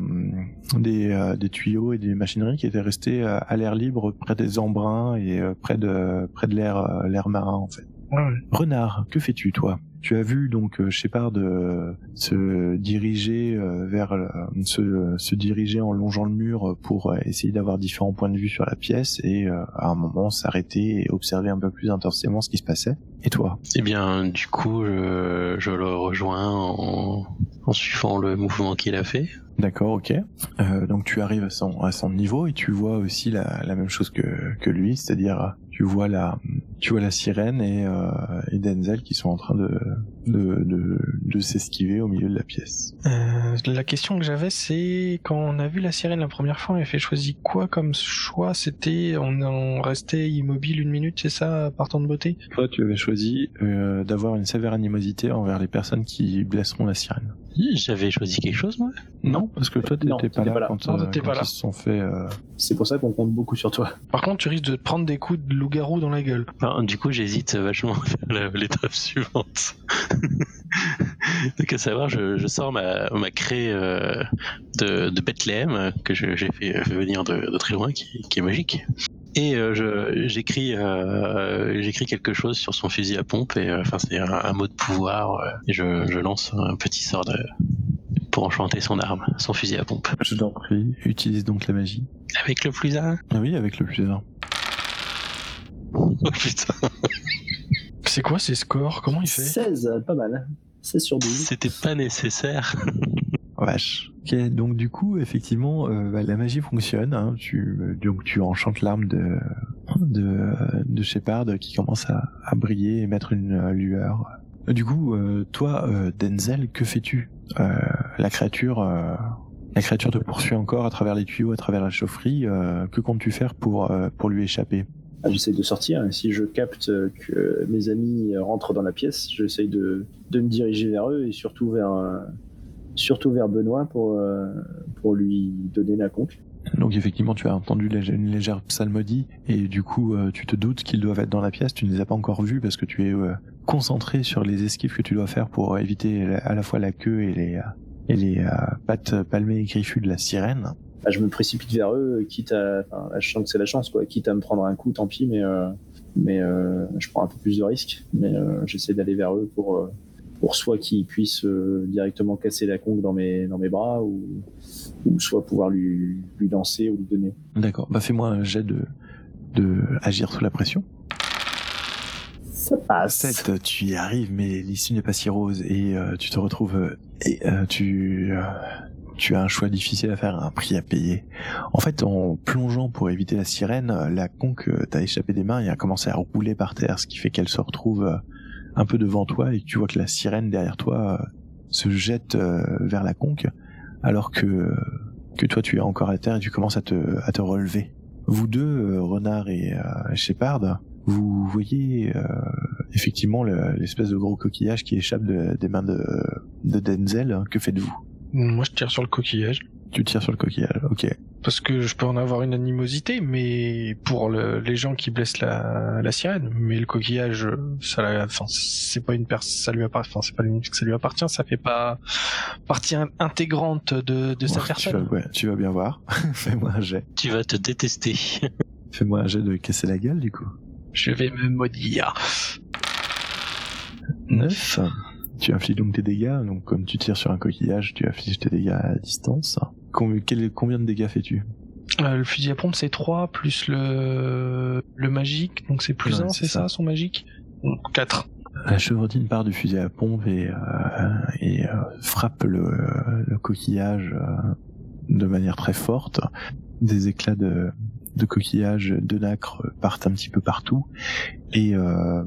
des, euh, des tuyaux et des machineries qui étaient restés euh, à l'air libre près des embruns et euh, près de près de l'air euh, l'air marin en fait ouais. Renard, que fais-tu toi? Tu as vu donc euh, Shepard euh, se diriger euh, vers le- se, se diriger en longeant le mur pour euh, essayer d'avoir différents points de vue sur la pièce et euh, à un moment s'arrêter et observer un peu plus intensément ce qui se passait. Et toi? Eh bien, du coup, je, je le rejoins en, en suivant le mouvement qu'il a fait. D'accord, ok. Euh, donc tu arrives à son, à son niveau et tu vois aussi la, la même chose que, que lui, c'est-à-dire euh, tu vois la, tu vois la sirène et, euh, et Denzel qui sont en train de, de, de, de s'esquiver au milieu de la pièce. Euh, la question que j'avais, c'est quand on a vu la sirène la première fois, on a fait choisir quoi comme choix? C'était on, on restait immobile une minute, c'est ça, partant de beauté? Toi, tu avais choisi euh, d'avoir une sévère animosité envers les personnes qui blesseront la sirène. J'avais choisi quelque chose, moi Non, parce que toi, t'étais pas, pas là. quand, Non, euh, quand pas là. ils se sont fait. euh, C'est pour ça qu'on compte beaucoup sur toi. Par contre, tu risques de te prendre des coups de loup-garou dans la gueule. Du coup, j'hésite vachement à faire l'étape suivante. Donc, à savoir, je, je sors ma, ma craie euh, de, de Bethléem, que j'ai fait venir de, de très loin, qui, qui est magique. Et euh, j'écris euh, j'écris quelque chose sur son fusil à pompe, et euh, enfin, c'est un, un mot de pouvoir, euh, et je, je lance un petit sort de, pour enchanter son arme, son fusil à pompe. Je t'en prie, utilise donc la magie. Avec le plus un? Ah oui, avec le plus un. Oh putain, C'est quoi ces scores? Comment il fait? 16, pas mal. 16 sur 12. c'était pas nécessaire. Vache. Ok, donc du coup, effectivement, euh, bah, la magie fonctionne. Hein, tu, euh, donc tu enchantes l'arme de de, de Shepard qui commence à, à briller et mettre une euh, lueur. Du coup, euh, toi, euh, Denzel, que fais-tu? Euh, La créature, euh, la créature te poursuit encore à travers les tuyaux, à travers la chaufferie. euh, que comptes-tu faire pour euh, pour lui échapper? Ah, J'essaie de sortir. Si je capte que mes amis rentrent dans la pièce, j'essaie de, de me diriger vers eux et surtout vers, euh, surtout vers Benoît pour, euh, pour lui donner la conque. Donc effectivement, tu as entendu une légère psalmodie et du coup, euh, tu te doutes qu'ils doivent être dans la pièce. Tu ne les as pas encore vus parce que tu es euh, concentré sur les esquives que tu dois faire pour éviter à la fois la queue et les et les pattes palmées et griffues de la sirène. Ah, je me précipite vers eux, quitte à. Enfin, je sens que c'est la chance, quoi. Quitte à me prendre un coup, tant pis, mais, euh, mais euh, je prends un peu plus de risques. Mais euh, j'essaie d'aller vers eux pour, pour soit qu'ils puissent euh, directement casser la conque dans mes, dans mes bras, ou, ou soit pouvoir lui, lui lancer ou lui donner. D'accord. Bah fais-moi un jet de de agir sous la pression. Ça passe. 7, tu y arrives, mais l'issue n'est pas si rose et euh, tu te retrouves et euh, tu tu as un choix difficile à faire, un prix à payer. En fait, en plongeant pour éviter la sirène, la conque t'a échappé des mains et a commencé à rouler par terre, ce qui fait qu'elle se retrouve un peu devant toi et tu vois que la sirène derrière toi euh, se jette euh, vers la conque, alors que que toi tu es encore à terre et tu commences à te à te relever. Vous deux, euh, Renard et euh, Shepard, vous voyez euh, effectivement le- l'espèce de gros coquillage qui échappe de- des mains de, de Denzel. Que faites-vous? Moi, je tire sur le coquillage. Tu tires sur le coquillage, ok. Parce que je peux en avoir une animosité, mais pour le- les gens qui blessent la, la sirène. Mais le coquillage, ça, enfin, c'est pas une ça lui appartient, enfin, c'est pas lui que ça lui appartient, ça fait pas partie in- intégrante de, de sa Ouais, tu, personne. vas, ouais, tu vas bien voir. [laughs] Fais-moi un jet. Tu vas te détester. [laughs] Fais-moi un jet de casser la gueule, du coup. Je vais me maudire. 9. Tu infliges donc tes dégâts, donc comme tu tires sur un coquillage, tu infliges tes dégâts à distance. Combien de dégâts fais-tu? Euh, le fusil à pompe c'est 3 plus le le magique, donc c'est plus Ouais, 1, c'est ça. ça. son magique? 4. La chevrotine part du fusil à pompe et, euh, et euh, frappe le, le coquillage de manière très forte. Des éclats de, de coquillage de nacre partent un petit peu partout et euh,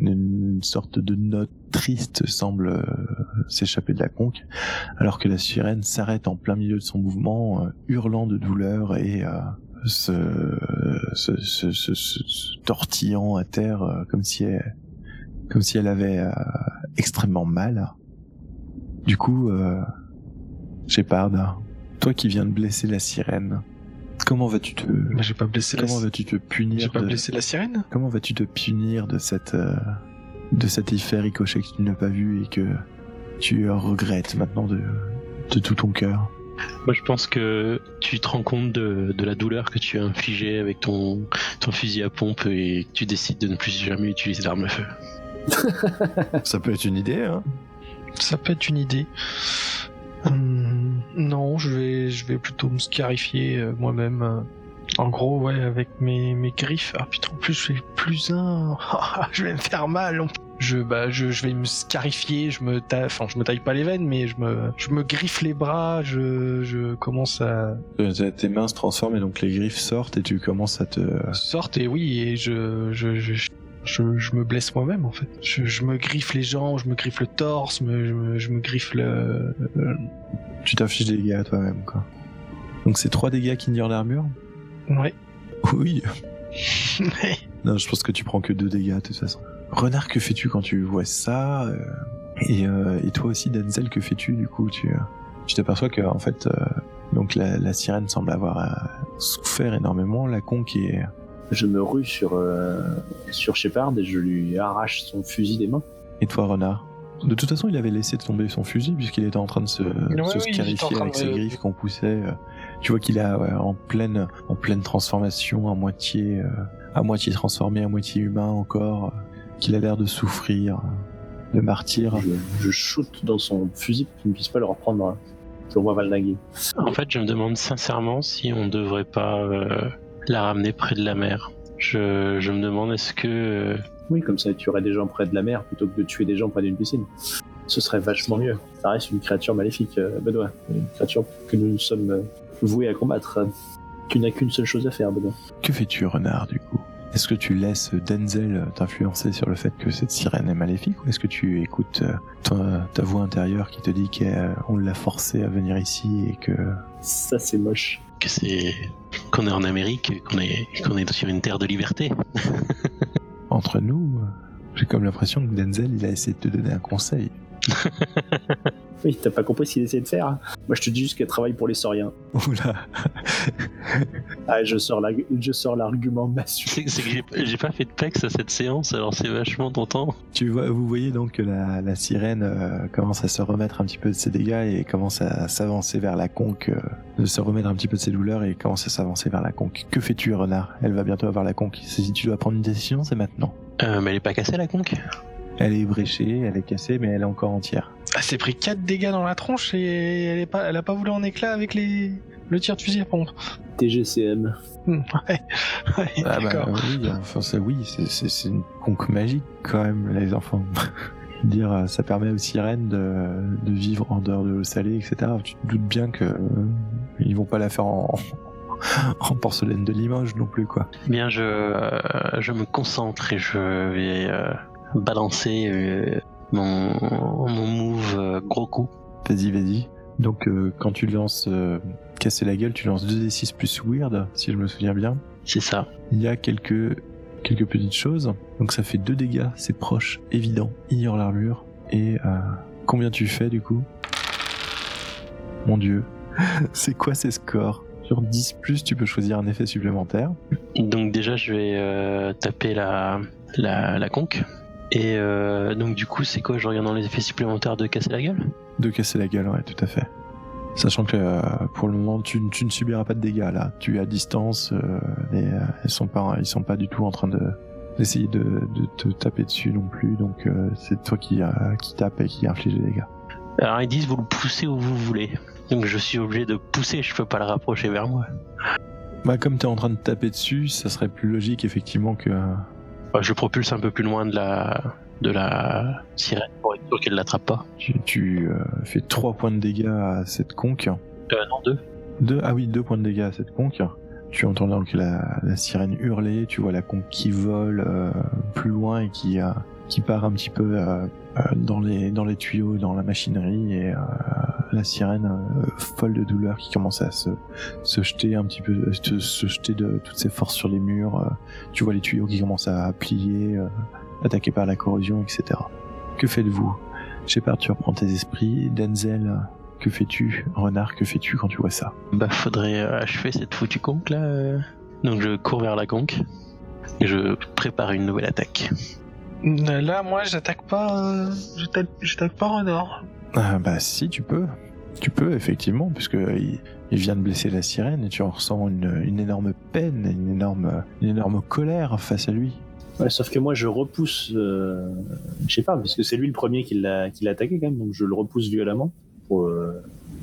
une sorte de note triste semble euh, s'échapper de la conque alors que la sirène s'arrête en plein milieu de son mouvement, euh, hurlant de douleur et euh, se, tortillant à terre comme si elle, comme si elle avait extrêmement mal. Du coup, Shepard, toi qui viens de blesser la sirène, comment vas-tu te, Bah, j'ai pas blessé la comment vas-tu te punir J'ai pas de- blessé la sirène Comment vas-tu te punir de cette euh, de cet effet ricochet que tu n'as pas vu et que tu regrettes maintenant de, de tout ton cœur? Moi, je pense que tu te rends compte de, de la douleur que tu as infligée avec ton, ton fusil à pompe et que tu décides de ne plus jamais utiliser d'arme à feu. [laughs] Ça peut être une idée, hein Ça peut être une idée. Hum, non, je vais, je vais plutôt me scarifier euh, moi-même. euh. En gros, ouais, avec mes, mes griffes. Ah putain, en plus, je fais plus un. [laughs] je vais me faire mal. Je, bah, je, je vais me scarifier. Je me taille, enfin, je me taille pas les veines, mais je me, je me griffe les bras. Je, je commence à Euh, Tes mains se transforment et donc les griffes sortent et tu commences à te... sortir. Et oui, et je, je, je, je, je me blesse moi-même en fait. Je, je me griffe les jambes, je me griffe le torse, me- je, me, je me griffe le, le- Tu t'affiches des dégâts à toi-même, quoi. Donc c'est trois dégâts qui ignorent l'armure? Ouais. Oui. [laughs] Non, je pense que tu prends que deux dégâts de toute façon. Renard, que fais-tu quand tu vois ça euh, et, euh, et toi aussi, Denzel, que fais-tu du coup Tu euh, tu t'aperçois que en fait, euh, donc la, la sirène semble avoir souffert énormément. La conque est Je me rue sur, euh, sur Shepard et je lui arrache son fusil des mains. et toi, Renard. De toute façon, il avait laissé tomber son fusil puisqu'il était en train de se, se scarifier avec de- ses griffes qu'on poussait. Tu vois qu'il est en pleine, en pleine transformation, à moitié, euh, à moitié transformé, à moitié humain encore, euh, qu'il a l'air de souffrir, euh, le martyr. Je, je shoot dans son fusil pour qu'il ne puisse pas le reprendre. hein. Je vois valnaguer. En fait, je me demande sincèrement si on devrait pas euh, la ramener près de la mer. Je, je me demande est-ce que euh, Oui, comme ça, tu aurais des gens près de la mer plutôt que de tuer des gens près d'une piscine. Ce serait vachement mieux. Ça reste une créature maléfique, euh, Benoît. Une créature que nous nous sommes euh, voués à combattre. Tu n'as qu'une seule chose à faire, Benoît. Que fais-tu, Renard, du coup? Est-ce que tu laisses Denzel t'influencer sur le fait que cette sirène est maléfique ou est-ce que tu écoutes ta, ta voix intérieure qui te dit qu'on l'a forcé à venir ici et que... Ça, c'est moche. que c'est qu'on est en Amérique, qu'on est sur une terre de liberté. Entre nous, j'ai comme l'impression que Denzel, il a essayé de te donner un conseil. [laughs] Oui, t'as pas compris ce qu'il essaie de faire. hein. Moi, je te dis juste qu'elle travaille pour les sauriens. Oula [laughs] Ah, je sors la- je sors l'argument massu. C'est que j'ai- j'ai pas fait de pex à cette séance, alors c'est vachement tentant. Tu vois, vous voyez donc que la, la sirène euh, commence à se remettre un petit peu de ses dégâts et commence à s'avancer vers la conque, euh, de se remettre un petit peu de ses douleurs et commence à s'avancer vers la conque. Que fais-tu, renard? Elle va bientôt avoir la conque. Si tu dois prendre une décision, c'est maintenant. Euh, mais elle est pas cassée la conque? Elle est bréchée, elle est cassée, mais elle est encore entière. Elle s'est pris 4 dégâts dans la tronche et elle, est pas, elle a pas voulu en éclat avec les, le tir de fusil à pompe. TGCM. Ouais, ouais Ah bah d'accord. oui, enfin ça oui, c'est- c'est c'est une conque magique quand même, les enfants. [laughs] Dire, euh, ça permet aux sirènes de, de vivre en dehors de l'eau salée, etc. Tu te doutes bien que euh, ils vont pas la faire en, [laughs] en porcelaine de Limoges non plus, quoi. Eh Bien, je euh, je me concentre et je vais euh, balancer euh, mon mon move euh, gros coup. Vas-y, vas-y. Donc euh, quand tu lances casser la gueule, tu lances 2d6 plus weird, si je me souviens bien. C'est ça. Il y a quelques quelques petites choses. Donc ça fait deux dégâts, c'est proche, évident, ignore l'armure. Et combien tu fais du coup? Mon dieu. [laughs] c'est quoi ces scores? Sur 10 plus, tu peux choisir un effet supplémentaire. Donc déjà, je vais euh, taper la, la, la conque. Et euh, donc du coup, c'est quoi Je regarde dans les effets supplémentaires de casser la gueule? De casser la gueule, ouais, tout à fait. Sachant que euh, pour le moment, tu, tu ne subiras pas de dégâts là. Tu es à distance, euh, et, ils sont pas, ils sont pas du tout en train de d'essayer de, de te taper dessus non plus. Donc c'est toi qui qui tape et qui inflige les dégâts. Alors ils disent vous le poussez où vous voulez. Donc je suis obligé de pousser, je peux pas le rapprocher vers moi. Bah comme t'es en train de taper dessus, ça serait plus logique effectivement que je propulse un peu plus loin de la de la sirène pour être sûr qu'elle l'attrape pas. tu, tu euh, fais 3 points de dégâts à cette conque. Euh, non, deux. Deux, ah oui, deux points de dégâts à cette conque. Tu entends donc la, la sirène hurler, tu vois la conque qui vole euh, plus loin et qui, euh, qui part un petit peu euh, euh, dans, les, dans les tuyaux, dans la machinerie, et euh, la sirène folle de douleur qui commence à se, se jeter un petit peu, se, jeter de toutes ses forces sur les murs. tu vois les tuyaux qui commencent à plier, attaqués par la corrosion, etc. Que faites-vous? Shepard, tu reprends tes esprits. Denzel, que fais-tu? Renard, que fais-tu quand tu vois ça? Bah faudrait achever cette foutue conque là. Donc je cours vers la conque et je prépare une nouvelle attaque. Là, moi, j'attaque pas. euh, j'attaque- J'attaque pas Renard. Ah bah si, tu peux. Tu peux, effectivement, puisque il, il vient de blesser la sirène et tu en ressens une, une énorme peine, une énorme, une énorme colère face à lui. Ouais, sauf que moi, je repousse euh, Shepard, parce que c'est lui le premier qui l'a qui l'a attaqué quand même, donc je le repousse violemment pour, euh,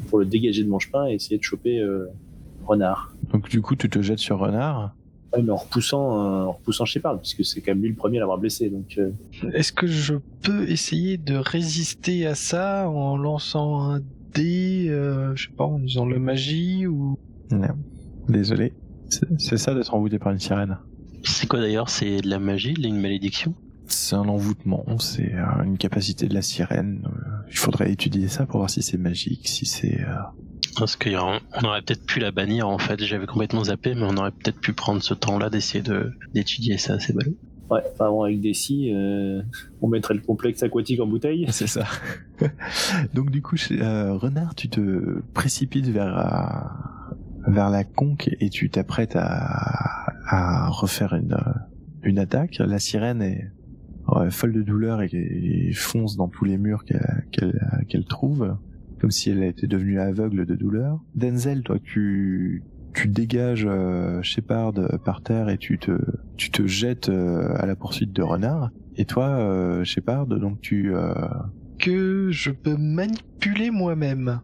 pour le dégager de mon chemin et essayer de choper euh, Renard. Donc du coup, tu te jettes sur Renard. Ouais, mais en repoussant, euh, en repoussant Shepard, puisque c'est quand même lui le premier à l'avoir blessé. Donc, euh, Est-ce que je peux essayer de résister à ça en lançant un dé, euh, je sais pas, en usant le magie ou? Non. Désolé. C'est ça d'être envoûté par une sirène. C'est quoi d'ailleurs? C'est de la magie, de une malédiction? C'est un envoûtement, c'est euh, une capacité de la sirène. Euh, Il faudrait étudier ça pour voir si c'est magique, si c'est... Parce qu'on on aurait peut-être pu la bannir en fait. J'avais complètement zappé, mais on aurait peut-être pu prendre ce temps-là d'essayer de d'étudier ça. C'est ballot. ouais, enfin bon, avec des si, euh, on mettrait le complexe aquatique en bouteille. [laughs] C'est ça. [laughs] Donc du coup, euh, Renard, tu te précipites vers euh, vers la conque et tu t'apprêtes à, à refaire une une attaque. La sirène est ouais, folle de douleur et, et fonce dans tous les murs qu'elle qu'elle qu'elle trouve, comme si elle était devenue aveugle de douleur. Denzel, toi, tu tu dégages euh, Shepard par terre et tu te tu te jettes euh, à la poursuite de Renard. Et toi, euh, Shepard, donc tu euh, Que je peux manipuler moi-même.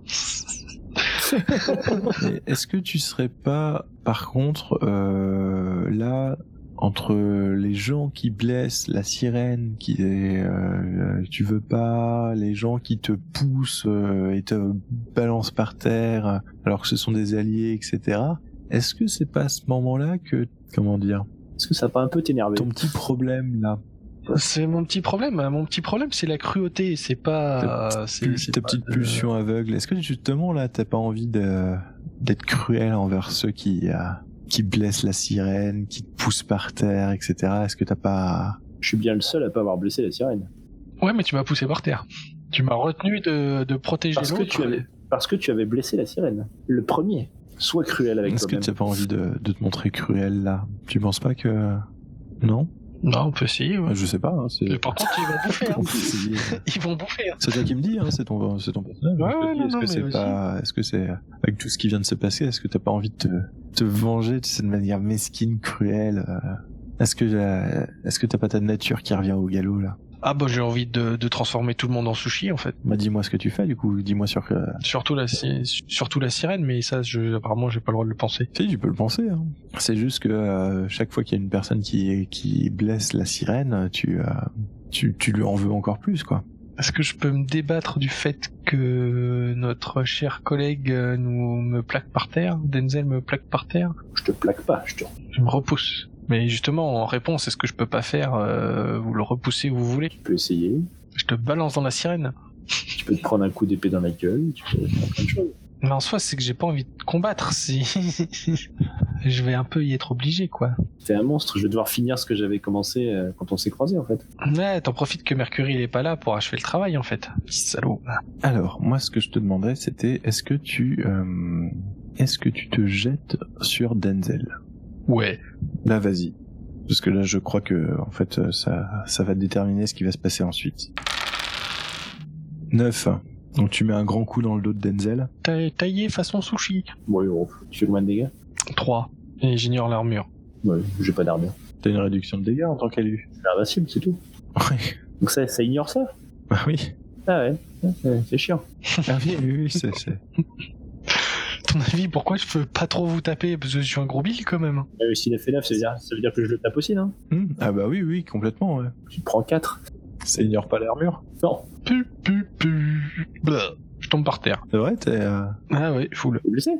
[laughs] Est-ce que tu serais pas, par contre, euh, là, entre les gens qui blessent la sirène, qui euh, tu veux pas, les gens qui te poussent euh, et te balancent par terre, alors que ce sont des alliés, etc. Est-ce que c'est pas à ce moment-là que, comment dire, Est-ce que ça pas un peu t'énerver ton petit problème là, C'est mon petit problème. Mon petit problème, c'est la cruauté. C'est pas. c'est- ta c'est ta pas petite de- pulsion aveugle, est-ce que justement là, t'as pas envie de d'être cruel envers ceux qui euh, qui blessent la sirène, qui te poussent par terre, etc. Est-ce que t'as pas Je suis bien le seul à pas avoir blessé la sirène. Ouais, mais tu m'as poussé par terre. Tu m'as retenu de, de protéger Parce que l'autre. tu avais, parce que tu avais blessé la sirène. Le premier. Sois cruel avec Est-ce que toi-même. t'as pas envie de, de te montrer cruel là? Tu penses pas que non? Non, on peut essayer. Ouais. Je sais pas. Hein, c'est Mais par contre, ils vont [laughs] bouffer. hein. [laughs] Ils vont bouffer. hein. C'est toi qui me dis, hein, c'est ton, c'est ton personnage. Ouais, te ouais, est-ce que c'est pas, est-ce que c'est avec tout ce qui vient de se passer, est-ce que t'as pas envie de te, te venger de cette manière mesquine, cruelle euh, Est-ce que, euh, est-ce que t'as pas ta nature qui revient au galop là? Ah bah j'ai envie de, de transformer tout le monde en sushi en fait. Bah dis-moi ce que tu fais du coup. Dis-moi sur que. Surtout la, si- surtout la sirène, mais ça, je, apparemment, j'ai pas le droit de le penser. Si, tu peux le penser. Hein. C'est juste que euh, chaque fois qu'il y a une personne qui qui blesse la sirène, tu euh, tu tu lui en veux encore plus quoi. Est-ce que je peux me débattre du fait que notre cher collègue euh, nous me plaque par terre, Denzel me plaque par terre? Je te plaque pas, je te. Je me repousse. Mais justement, en réponse, est-ce que je peux pas faire euh, vous le repousser où vous voulez? Tu peux essayer. Je te balance dans la sirène. Tu peux te prendre un coup d'épée dans la gueule. Tu peux faire plein de choses. Mais en soi, c'est que j'ai pas envie de combattre. Si [laughs] je vais un peu y être obligé, quoi. T'es un monstre. Je vais devoir finir ce que j'avais commencé euh, quand on s'est croisés en fait. Ouais, t'en profites que Mercury il est pas là pour achever le travail, en fait. Petit salaud. Alors moi, ce que je te demandais, c'était est-ce que tu euh, est-ce que tu te jettes sur Denzel? Ouais. Là, vas-y. Parce que là, je crois que en fait, ça ça va déterminer ce qui va se passer ensuite. 9. Donc tu mets un grand coup dans le dos de Denzel. Ta- Taillé façon sushi. Ouais, oh, tu fais combien de dégâts 3. Et j'ignore l'armure. Ouais, j'ai pas d'armure. T'as une réduction de dégâts en tant qu'élu. C'est invincible, c'est tout. Ouais. Donc ça, ça ignore ça Bah oui. Ah ouais, Ouais, c'est- chiant. Ah oui, oui, oui, c'est- ton avis, pourquoi je peux pas trop vous taper Parce que je suis un gros bill quand même. Euh, S'il a fait 9, ça veut, dire, ça veut dire que je le tape aussi, non? Hmm, Ah bah oui, oui, complètement, ouais. Tu prends 4. Ça ignore pas l'armure? Non, Pu, pu, pu. Blah. Je tombe par terre. C'est vrai, t'es... euh, Ah ouais, full. t'es blessé?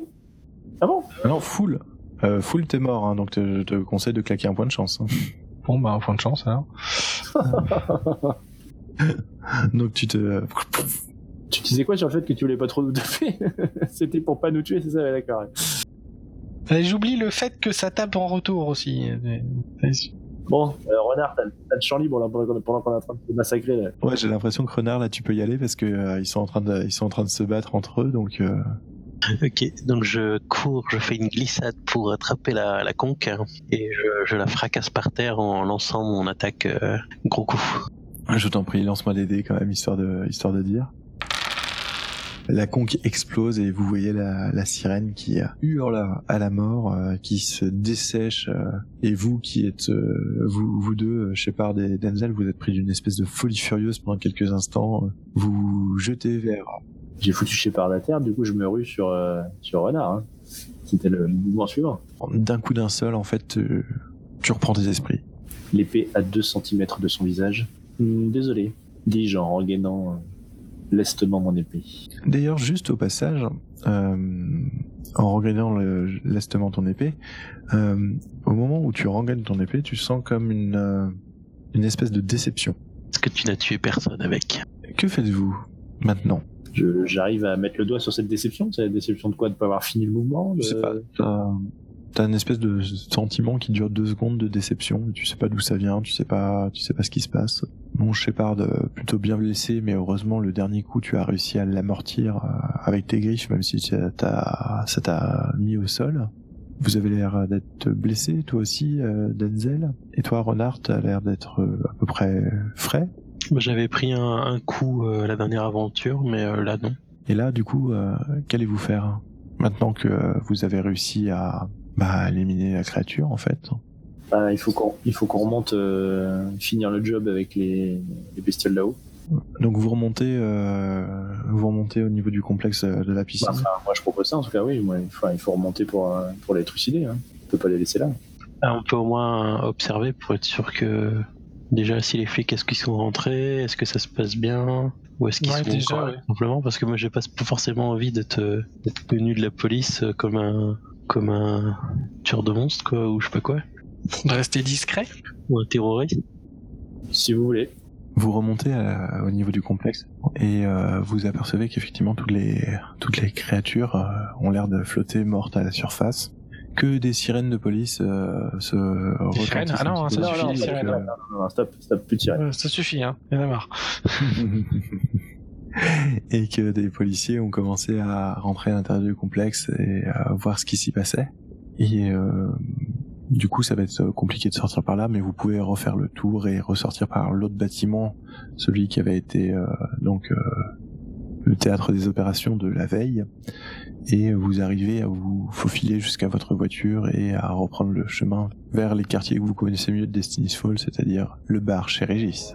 Ah bon? Non, full. Euh, full, t'es mort, hein, donc te- je te conseille de claquer un point de chance. hein. Bon bah, un point de chance alors. [laughs] [laughs] Donc tu te... Tu disais quoi sur le fait que tu voulais pas trop nous taper [laughs] C'était pour pas nous tuer, c'est ça, ouais, d'accord. J'oublie le fait que ça tape en retour aussi. Bon, euh, Renard, t'as le champ libre là, pendant qu'on est en train de se massacrer là. Ouais, j'ai l'impression que Renard, là, tu peux y aller parce que euh, ils sont en train de, ils sont en train de se battre entre eux, donc. euh, [laughs] Ok, donc je cours, je fais une glissade pour attraper la, la conque hein, et je, je la fracasse par terre en lançant mon attaque euh, gros coup. Je t'en prie, lance-moi des dés quand même, histoire de, histoire de dire. La conque explose et vous voyez la, la sirène qui hurle à la mort, euh, qui se dessèche. euh, et vous qui êtes, euh, vous, vous deux, Shepard et Denzel, vous êtes pris d'une espèce de folie furieuse pendant quelques instants. Vous vous jetez vers J'ai foutu Shepard à terre, du coup je me rue sur, sur Renard. Hein. C'était le mouvement suivant. d'un coup d'un seul, en fait, tu reprends tes esprits. L'épée à 2 cm de son visage. Hmm, désolé, dis-je en regainant lestement mon épée. D'ailleurs, juste au passage, euh, en regardant le- lestement ton épée, euh, au moment où tu regagnes ton épée, tu sens comme une, euh, une espèce de déception. Est-ce que tu n'as tué personne avec? Que faites-vous maintenant? J'arrive à mettre le doigt sur cette déception. C'est la déception de quoi? De pas avoir fini le mouvement? Je sais pas. T'as une espèce de sentiment qui dure deux secondes de déception. Tu sais pas d'où ça vient, tu sais pas, tu sais pas ce qui se passe. Mon Shepard, plutôt bien blessé, mais heureusement le dernier coup, tu as réussi à l'amortir euh, avec tes griffes, même si ça t'a ça t'a mis au sol. Vous avez l'air d'être blessé, toi aussi, euh, Denzel. Et toi, Renard, t'as l'air d'être euh, à peu près frais. Bah, J'avais pris un, un coup euh, la dernière aventure, mais euh, là non. Et là, du coup, euh, qu'allez-vous faire maintenant que vous avez réussi à bah, éliminer la créature, en fait Bah, il faut qu'on il faut qu'on remonte euh, finir le job avec les, les bestioles là-haut. Donc vous remontez, euh, vous remontez au niveau du complexe euh, de la piscine. Enfin, moi je propose ça en tout cas, oui. Moi, il, faut, il faut remonter pour, euh, pour les trucider. Hein. On peut pas les laisser là. Ah, on peut au moins observer pour être sûr que déjà si les flics est-ce qu'ils sont rentrés, est-ce que ça se passe bien, ou est-ce qu'ils Ouais, sont déjà, encore ouais. simplement? Parce que moi j'ai pas pas forcément envie d'être d'être connu de la police comme un comme un tueur de monstres quoi ou je sais pas quoi De rester discret ou un terroriste. Si vous voulez. Vous remontez à- au niveau du complexe et euh, vous apercevez qu'effectivement toutes les toutes les créatures euh, ont l'air de flotter mortes à la surface. Que des sirènes de police euh, se sirènes retentissent Ah non, ça suffit, sirènes. euh, Non, non, stop, stop, plus de sirène. Euh, Ça suffit, hein. Il y en a marre. [laughs] [laughs] et que des policiers ont commencé à rentrer à l'intérieur du complexe et à voir ce qui s'y passait. Et euh, du coup, ça va être compliqué de sortir par là, mais vous pouvez refaire le tour et ressortir par l'autre bâtiment, celui qui avait été euh, donc euh, le théâtre des opérations de la veille. Et vous arrivez à vous faufiler jusqu'à votre voiture et à reprendre le chemin vers les quartiers que vous connaissez mieux de Destiny's Fall, c'est-à-dire le bar chez Régis.